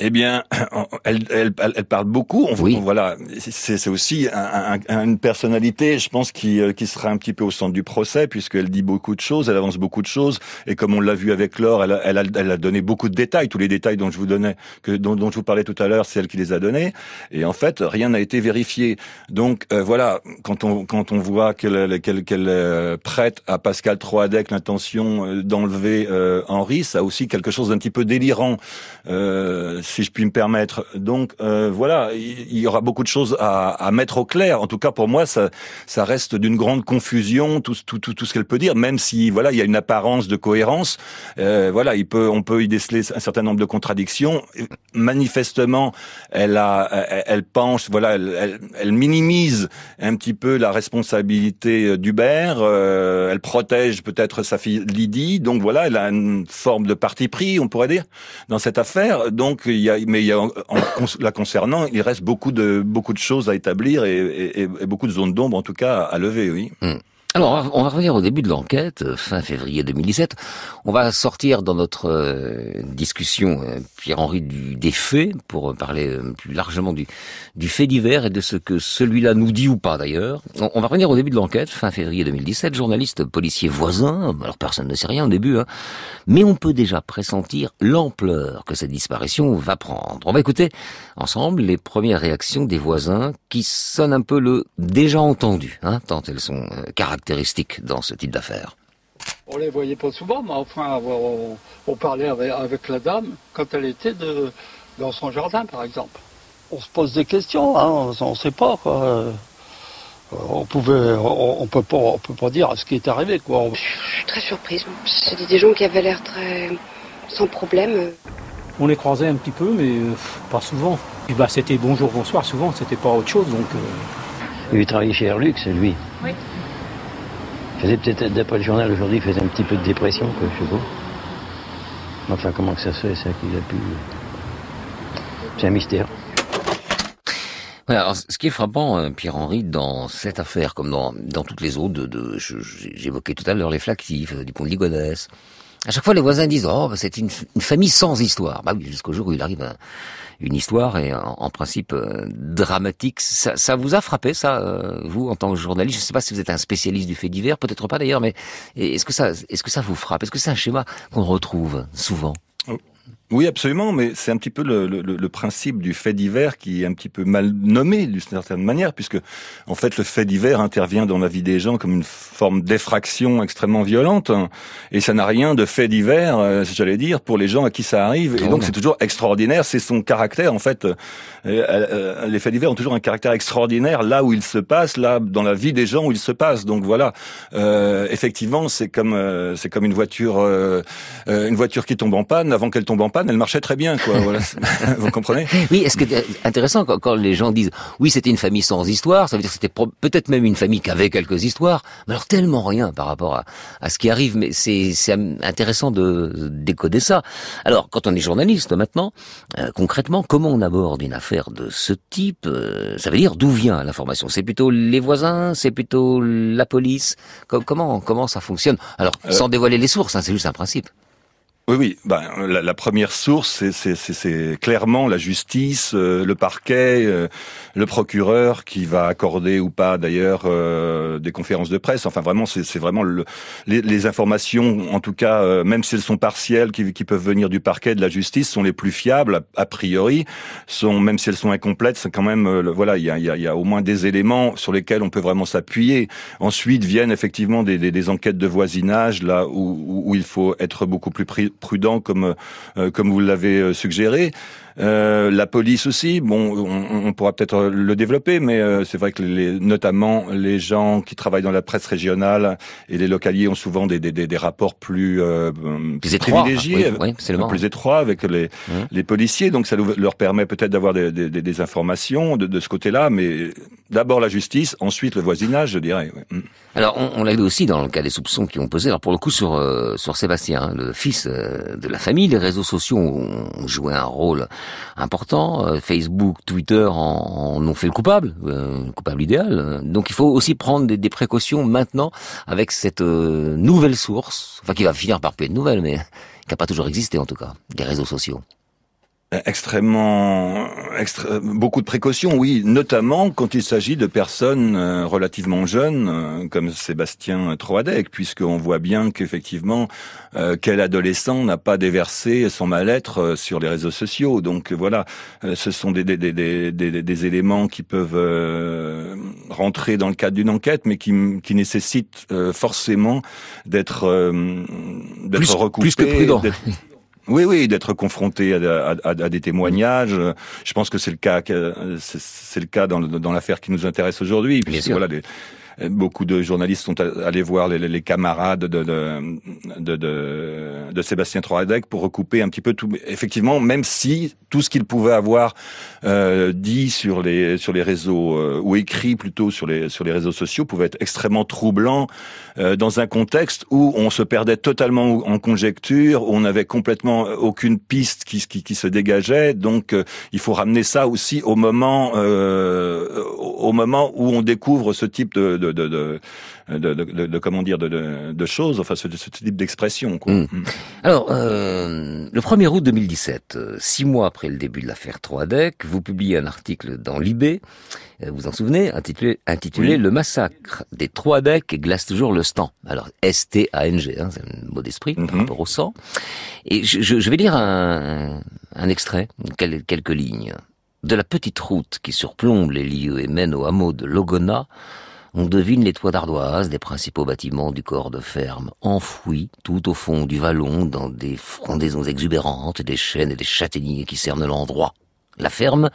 Eh bien, elle, elle, elle, parle beaucoup. On, oui. voilà, c'est aussi un, un, une personnalité, je pense, qui, euh, qui sera un petit peu au centre du procès, puisqu'elle dit beaucoup de choses, elle avance beaucoup de choses, et comme on l'a vu avec Laure, elle, elle, a, elle a donné beaucoup de détails. Tous les détails dont je vous donnais, que dont, dont je vous parlais tout à l'heure, c'est elle qui les a donnés. Et en fait, rien n'a été vérifié. Donc euh, voilà, quand on quand on voit qu'elle qu'elle qu'elle euh, prête à Pascal Troadec l'intention d'enlever Henri, ça a aussi quelque chose d'un petit peu délirant. Euh, si je puis me permettre. Donc euh, voilà, il y aura beaucoup de choses à, à, mettre au clair. En tout cas, pour moi, ça, ça reste d'une grande confusion tout, tout, tout, tout ce qu'elle peut dire, même si voilà, il y a une apparence de cohérence. Euh, voilà, il peut, on peut y déceler un certain nombre de contradictions. Manifestement, elle a, elle, elle penche, voilà, elle, elle, minimise un petit peu la responsabilité d'Hubert. Euh, elle protège peut-être sa fille Lydie. Donc voilà, elle a une forme de parti pris, on pourrait dire, dans cette affaire. Donc mais il y a, en, la concernant, il reste beaucoup de beaucoup de choses à établir et, beaucoup de zones d'ombre en tout cas à lever, oui. Mm. Alors, on va revenir au début de l'enquête, euh, fin février 2017. On va sortir dans notre euh, discussion, euh, Pierre-Henri, du, des faits, pour parler plus largement du, du fait divers et de ce que celui-là nous dit ou pas d'ailleurs. On, va revenir au début de l'enquête, fin février 2017, journaliste policier voisin, alors personne ne sait rien au début, hein, mais on peut déjà pressentir l'ampleur que cette disparition va prendre. On va écouter ensemble les premières réactions des voisins qui sonnent un peu le déjà entendu, hein, tant elles sont caractéristiques caractéristiques dans ce type d'affaires On les voyait pas souvent, mais enfin, on, on parlait avec, avec, la dame quand elle était de, dans son jardin, par exemple. On se pose des questions, hein, on ne sait pas. Quoi. Euh, on pouvait, on, on, peut pas, on peut pas dire ce qui est arrivé, quoi. Je suis très surprise. C'était des gens qui avaient l'air très sans problème. On les croisait un petit peu, mais euh, pas souvent. Et bah, c'était bonjour, bonsoir souvent. C'était pas autre chose, donc. Euh... Il travaillait chez Airlux, lui. Oui faisait peut-être, d'après le journal aujourd'hui, il faisait un petit peu de dépression, je sais pas. Enfin, comment ça se fait, ça, qu'il a pu... C'est un mystère. alors, ce qui est frappant, euh, Pierre-Henri, dans cette affaire, comme dans, dans toutes les autres, de, j'évoquais tout à l'heure les flactifs, euh, du pont de Ligonnès, à chaque fois les voisins disent « Oh, c'est une, une, famille sans histoire ». Bah oui, jusqu'au jour où il arrive un, une histoire et en, principe euh, dramatique. Ça, ça, vous a frappé ça, euh, vous en tant que journaliste? Je ne sais pas si vous êtes un spécialiste du fait divers, peut-être pas d'ailleurs, mais est-ce que ça, est-ce que ça vous frappe? Est-ce que c'est un schéma qu'on retrouve souvent? Oh. Oui, absolument, mais c'est un petit peu le, le, le, principe du fait divers qui est un petit peu mal nommé d'une certaine manière, puisque en fait le fait divers intervient dans la vie des gens comme une forme d'effraction extrêmement violente, et ça n'a rien de fait divers, euh, j'allais dire, pour les gens à qui ça arrive, et donc c'est toujours extraordinaire, c'est son caractère en fait. Euh, euh, les faits divers ont toujours un caractère extraordinaire là où ils se passent, là dans la vie des gens où ils se passent. Donc voilà, effectivement, c'est comme c'est comme une voiture, une voiture qui tombe en panne. Avant qu'elle tombe en panne elle marchait très bien, quoi. Voilà. Vous comprenez? Oui, est-ce que c'est intéressant quand, quand, les gens disent oui, c'était une famille sans histoire, ça veut dire que c'était peut-être même une famille qui avait quelques histoires, mais alors tellement rien par rapport à, à ce qui arrive. Mais c'est intéressant de décoder ça. Alors, quand on est journaliste maintenant, euh, concrètement, comment on aborde une affaire de ce type euh, Ça veut dire d'où vient l'information? C'est plutôt les voisins C'est plutôt la police? Comment comment ça fonctionne? Alors, euh, sans dévoiler les sources, hein, c'est juste un principe. Oui, oui. Ben, la, la première source, c'est clairement la justice, euh, le parquet, euh, le procureur qui va accorder ou pas d'ailleurs euh, des conférences de presse. Enfin, vraiment, c'est vraiment le, les, les, informations, en tout cas, même si elles sont partielles, qui, qui, peuvent venir du parquet, de la justice, sont les plus fiables a, priori. Sont même si elles sont incomplètes, c'est quand même voilà, il y a, y, a, y a, au moins des éléments sur lesquels on peut vraiment s'appuyer. Ensuite viennent effectivement des, des, des, enquêtes de voisinage là où, où, il faut être beaucoup plus prudent comme euh, comme vous l'avez euh, suggéré. Euh, la police aussi, bon, on, on pourra peut-être le développer, mais euh, c'est vrai que les, notamment les gens qui travaillent dans la presse régionale et les localiers ont souvent des, des, des rapports plus, euh, plus étroits, privilégiés, oui, oui, plus étroits avec les, mmh. les policiers. Donc ça leur permet peut-être d'avoir des, des, des, informations de, de ce côté-là, mais d'abord la justice, ensuite le voisinage, je dirais. Mmh. Alors on, on l'a vu aussi dans le cas des soupçons qui ont posé. Alors pour le coup sur euh, sur Sébastien, hein, le fils euh, de la famille, les réseaux sociaux ont joué un rôle important. Euh, Facebook, Twitter en, ont fait le coupable, le coupable idéal. Donc il faut aussi prendre des, précautions maintenant avec cette nouvelle source, enfin qui va finir par plus être nouvelle, mais qui n'a pas toujours existé en tout cas, des réseaux sociaux extrêmement beaucoup de précautions, oui, notamment quand il s'agit de personnes euh, relativement jeunes euh, comme Sébastien Troadec, puisqu'on voit bien qu'effectivement euh, quel adolescent n'a pas déversé son mal-être sur les réseaux sociaux. Donc voilà, ce sont des, des, des, des, éléments qui peuvent rentrer dans le cadre d'une enquête, mais qui, qui nécessitent forcément d'être d'être recoupés. Plus que prudent. Oui, oui, d'être confronté à, à, à, des témoignages. Je pense que c'est le cas, c'est le cas dans, dans l'affaire qui nous intéresse aujourd'hui. Puisque voilà, des, beaucoup de journalistes sont allés voir les, camarades de, de, de, Sébastien Troadec pour recouper un petit peu tout. Effectivement, même si tout ce qu'il pouvait avoir euh, dit sur les sur les réseaux euh, ou écrit plutôt sur les sur les réseaux sociaux pouvait être extrêmement troublant euh, dans un contexte où on se perdait totalement en conjecture, où on n'avait complètement aucune piste qui, se dégageait. Donc, il faut ramener ça aussi au moment au moment où on découvre ce type de de, de, de, de, de comment dire, de, de, choses, enfin ce, ce type d'expression. Mmh. Mmh. Alors, euh, le 1er août 2017, euh, six mois après le début de l'affaire Troadec, vous publiez un article dans Libé, euh, vous en souvenez, intitulé, intitulé Le massacre des Troadec glace toujours le stand. Alors, S-T-A-N-G, hein, c'est un mot d'esprit par mmh. rapport au sang. Et je, je, vais lire un, un extrait, quelques lignes. De la petite route qui surplombe les lieux et mène au hameau de Logona, on devine les toits d'ardoise des principaux bâtiments du corps de ferme, enfouis tout au fond du vallon dans des frondaisons exubérantes, des chênes et des châtaigniers qui cernent l'endroit. La ferme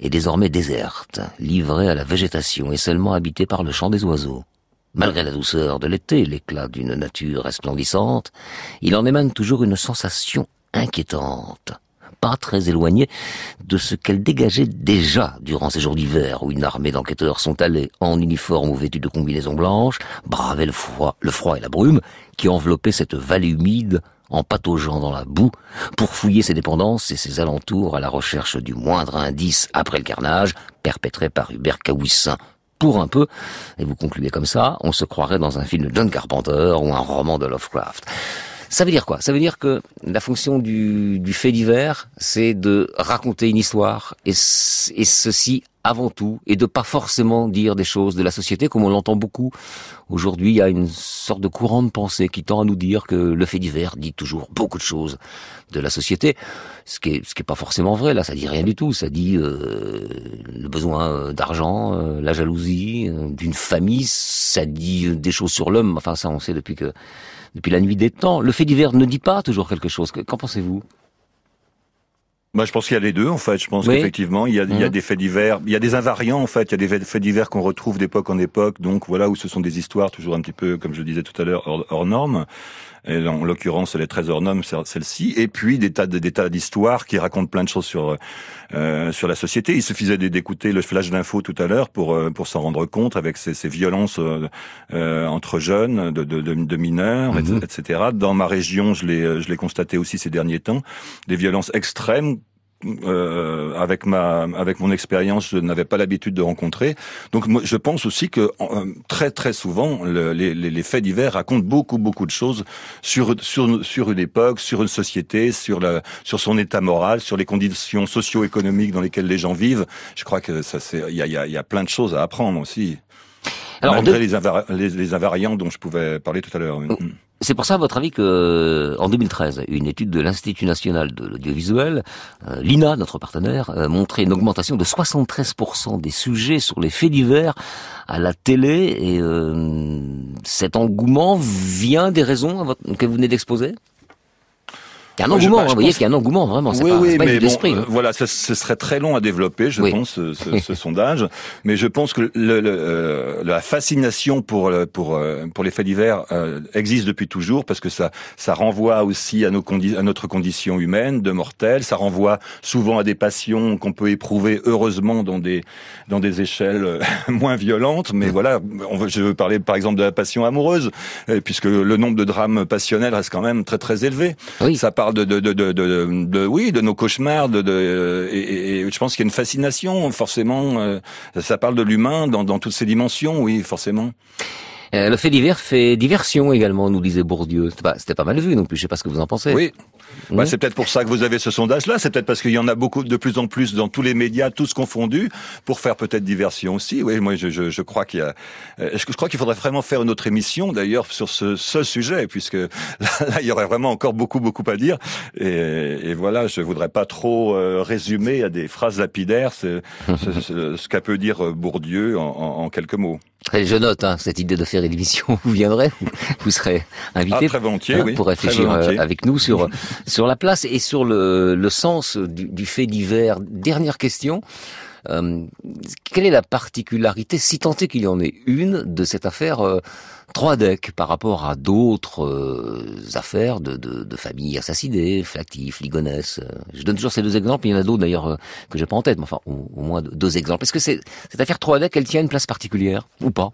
est désormais déserte, livrée à la végétation et seulement habitée par le chant des oiseaux. Malgré la douceur de l'été, l'éclat d'une nature resplendissante, il en émane toujours une sensation inquiétante pas très éloigné de ce qu'elle dégageait déjà durant ces jours d'hiver où une armée d'enquêteurs sont allés en uniforme ou vêtus de combinaisons blanches braver le froid, le froid et la brume qui enveloppaient cette vallée humide en pataugeant dans la boue pour fouiller ses dépendances et ses alentours à la recherche du moindre indice après le carnage perpétré par Hubert Caouissin pour un peu, et vous concluez comme ça, on se croirait dans un film de John Carpenter ou un roman de Lovecraft. Ça veut dire quoi? Ça veut dire que la fonction du, du fait divers, c'est de raconter une histoire, et, ceci avant tout, et de pas forcément dire des choses de la société comme on l'entend beaucoup. Aujourd'hui, il y a une sorte de courant de pensée qui tend à nous dire que le fait divers dit toujours beaucoup de choses de la société, ce qui est, ce qui est pas forcément vrai. Là, ça dit rien du tout. Ça dit euh, le besoin euh, d'argent, euh, la jalousie euh, d'une famille. Ça dit des choses sur l'homme. Enfin, ça, on sait depuis que depuis la nuit des temps. Le fait divers ne dit pas toujours quelque chose. Qu'en pensez-vous? Bah, je pense qu'il y a les deux, en fait. Je pense qu'effectivement, il y a, il y a mmh. des faits divers, il y a des invariants, en fait. Il y a des faits divers qu'on retrouve d'époque en époque. Donc, voilà, où ce sont des histoires toujours un petit peu, comme je disais tout à l'heure, hors, hors normes. Et en l'occurrence, les trésors normes, celle-ci. Et puis, des tas, des tas d'histoires qui racontent plein de choses sur, euh, sur la société. Il suffisait d'écouter le flash d'info tout à l'heure pour, euh, pour s'en rendre compte avec ces, ces violences euh, euh entre jeunes, de, de, de mineurs, etc. Mmh. Dans ma région, je l'ai, je l'ai constaté aussi ces derniers temps, des violences extrêmes euh, avec ma avec mon expérience, je n'avais pas l'habitude de rencontrer. Donc moi, je pense aussi que euh, très très souvent le, les, les, faits divers racontent beaucoup beaucoup de choses sur sur sur une époque, sur une société, sur la sur son état moral, sur les conditions socio-économiques dans lesquelles les gens vivent. Je crois que ça c'est il y a, y, a, y a plein de choses à apprendre aussi. Alors, Malgré les, les, les, invariants dont je pouvais parler tout à l'heure. C'est pour ça, à votre avis, que euh, en 2013, une étude de l'Institut national de l'audiovisuel, euh, l'INA, notre partenaire, euh, montrait une augmentation de 73% des sujets sur les faits divers à la télé. Et cet engouement vient des raisons que vous venez d'exposer? Il y a un engouement, hein, vous voyez qu'il y a un engouement, vraiment. C'est oui, pas, oui, pas mais bon, euh, hein. voilà, ce, ce serait très long à développer, je Oui. pense, ce, ce- ce sondage. Mais je pense que le, le- euh, la fascination pour pour euh, pour les faits divers euh, existe depuis toujours parce que ça ça renvoie aussi à nos condi- à notre condition humaine de mortels. Ça renvoie souvent à des passions qu'on peut éprouver heureusement dans des dans des échelles moins violentes. Mais voilà, on veut, je veux parler par exemple de la passion amoureuse, puisque le nombre de drames passionnels reste quand même très très élevé. Ça de de, de, de, de, oui de nos cauchemars, de, de et, et- et je pense qu'il y a une fascination forcément. euh, ça parle de l'humain dans, dans toutes ses dimensions, oui forcément. Euh, le fait divers fait diversion également, nous disait Bourdieu. C'était pas, c'était pas mal vu non plus. Je sais pas ce que vous en pensez. Oui. Bah, Mmh. c'est peut-être pour ça que vous avez ce sondage-là. C'est peut-être parce qu'il y en a beaucoup, de plus en plus dans tous les médias, tous confondus, pour faire peut-être diversion aussi. Oui, moi, je, je, je crois qu'il y a, euh, je, je crois qu'il faudrait vraiment faire une autre émission, d'ailleurs, sur ce, ce sujet, puisque là, là, il y aurait vraiment encore beaucoup, beaucoup à dire. Et, et voilà, je voudrais pas trop euh, résumer à des phrases lapidaires ce, ce, ce- ce qu'a peut dire Bourdieu en, en- en quelques mots. Très, je note hein, cette idée de faire une émission. Vous viendrez, vous, vous serez invité Ah, très volontiers, oui. pour réfléchir euh, avec nous sur sur la place et sur le, le sens du, du fait divers. Dernière question. Euh, quelle est la particularité, si tant est qu'il y en ait une, de cette affaire euh, Troadec par rapport à d'autres euh, affaires de, de, de familles assassinées, Flactif, Ligonès euh, Je donne toujours ces deux exemples, il y en a d'autres d'ailleurs euh, que j'ai pas en tête, mais enfin au, au moins deux exemples. Est-ce que c'est, cette affaire Troadec, elle tient une place particulière ou pas?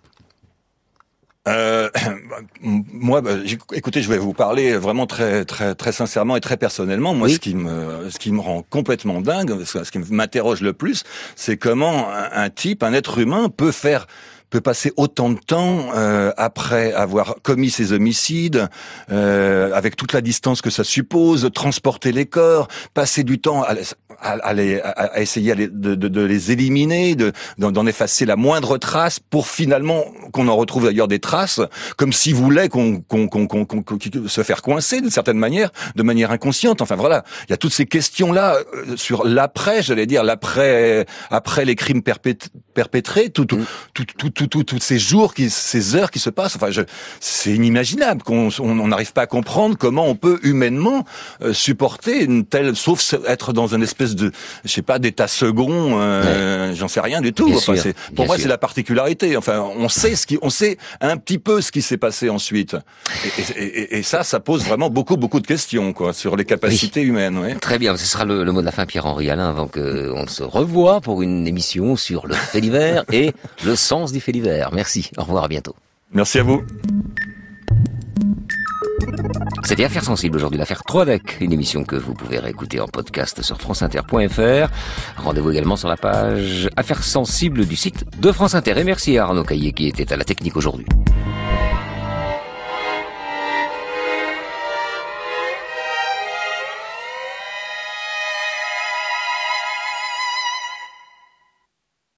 Euh, moi, bah, écoutez, je vais vous parler vraiment très, très, très sincèrement et très personnellement. Moi, ce qui me, ce qui me rend complètement dingue, ce ce qui m'interroge le plus, c'est comment un, un type, un être humain, peut faire peut passer autant de temps euh, après avoir commis ses homicides, euh, avec toute la distance que ça suppose, transporter les corps, passer du temps à, à- à les- à- à essayer les- de, de- de les éliminer, de- d'en d'en effacer la moindre trace, pour finalement qu'on en retrouve d'ailleurs des traces, comme s'il voulait qu'on qu'on qu'on qu'on qu'on- qu'on- se faire coincer d'une certaine manière, de manière inconsciente. Enfin voilà, il y a toutes ces questions là sur l'après, j'allais dire l'après après les crimes perpét- perpétrés, tout, tout, tout, tout, tout, tout- tous ces jours, qui, ces heures qui se passent. Enfin, c'est inimaginable qu'on on on n'arrive pas à comprendre comment on peut humainement euh, supporter une telle, sauf être dans une espèce de, je sais pas, d'état second. euh, J'en sais rien du tout. Enfin, sûr, pour moi, c'est la particularité. Enfin, on sait ce qui, on sait un petit peu ce qui s'est passé ensuite. Et, et- et- et ça, ça pose vraiment beaucoup, beaucoup de questions, quoi, sur les capacités humaines. ouais. Très bien, ce sera le, le mot de la fin, Pierre-Henri Alain, avant qu'on se revoie pour une émission sur le fait divers et le sens du fait divers. Merci, au revoir, à bientôt. Merci à vous. C'était Affaires sensibles aujourd'hui, l'affaire Troadec, une émission que vous pouvez réécouter en podcast sur franceinter.fr. Rendez-vous également sur la page Affaires sensibles du site de France Inter. Et merci à Arnaud Caillé qui était à la technique aujourd'hui.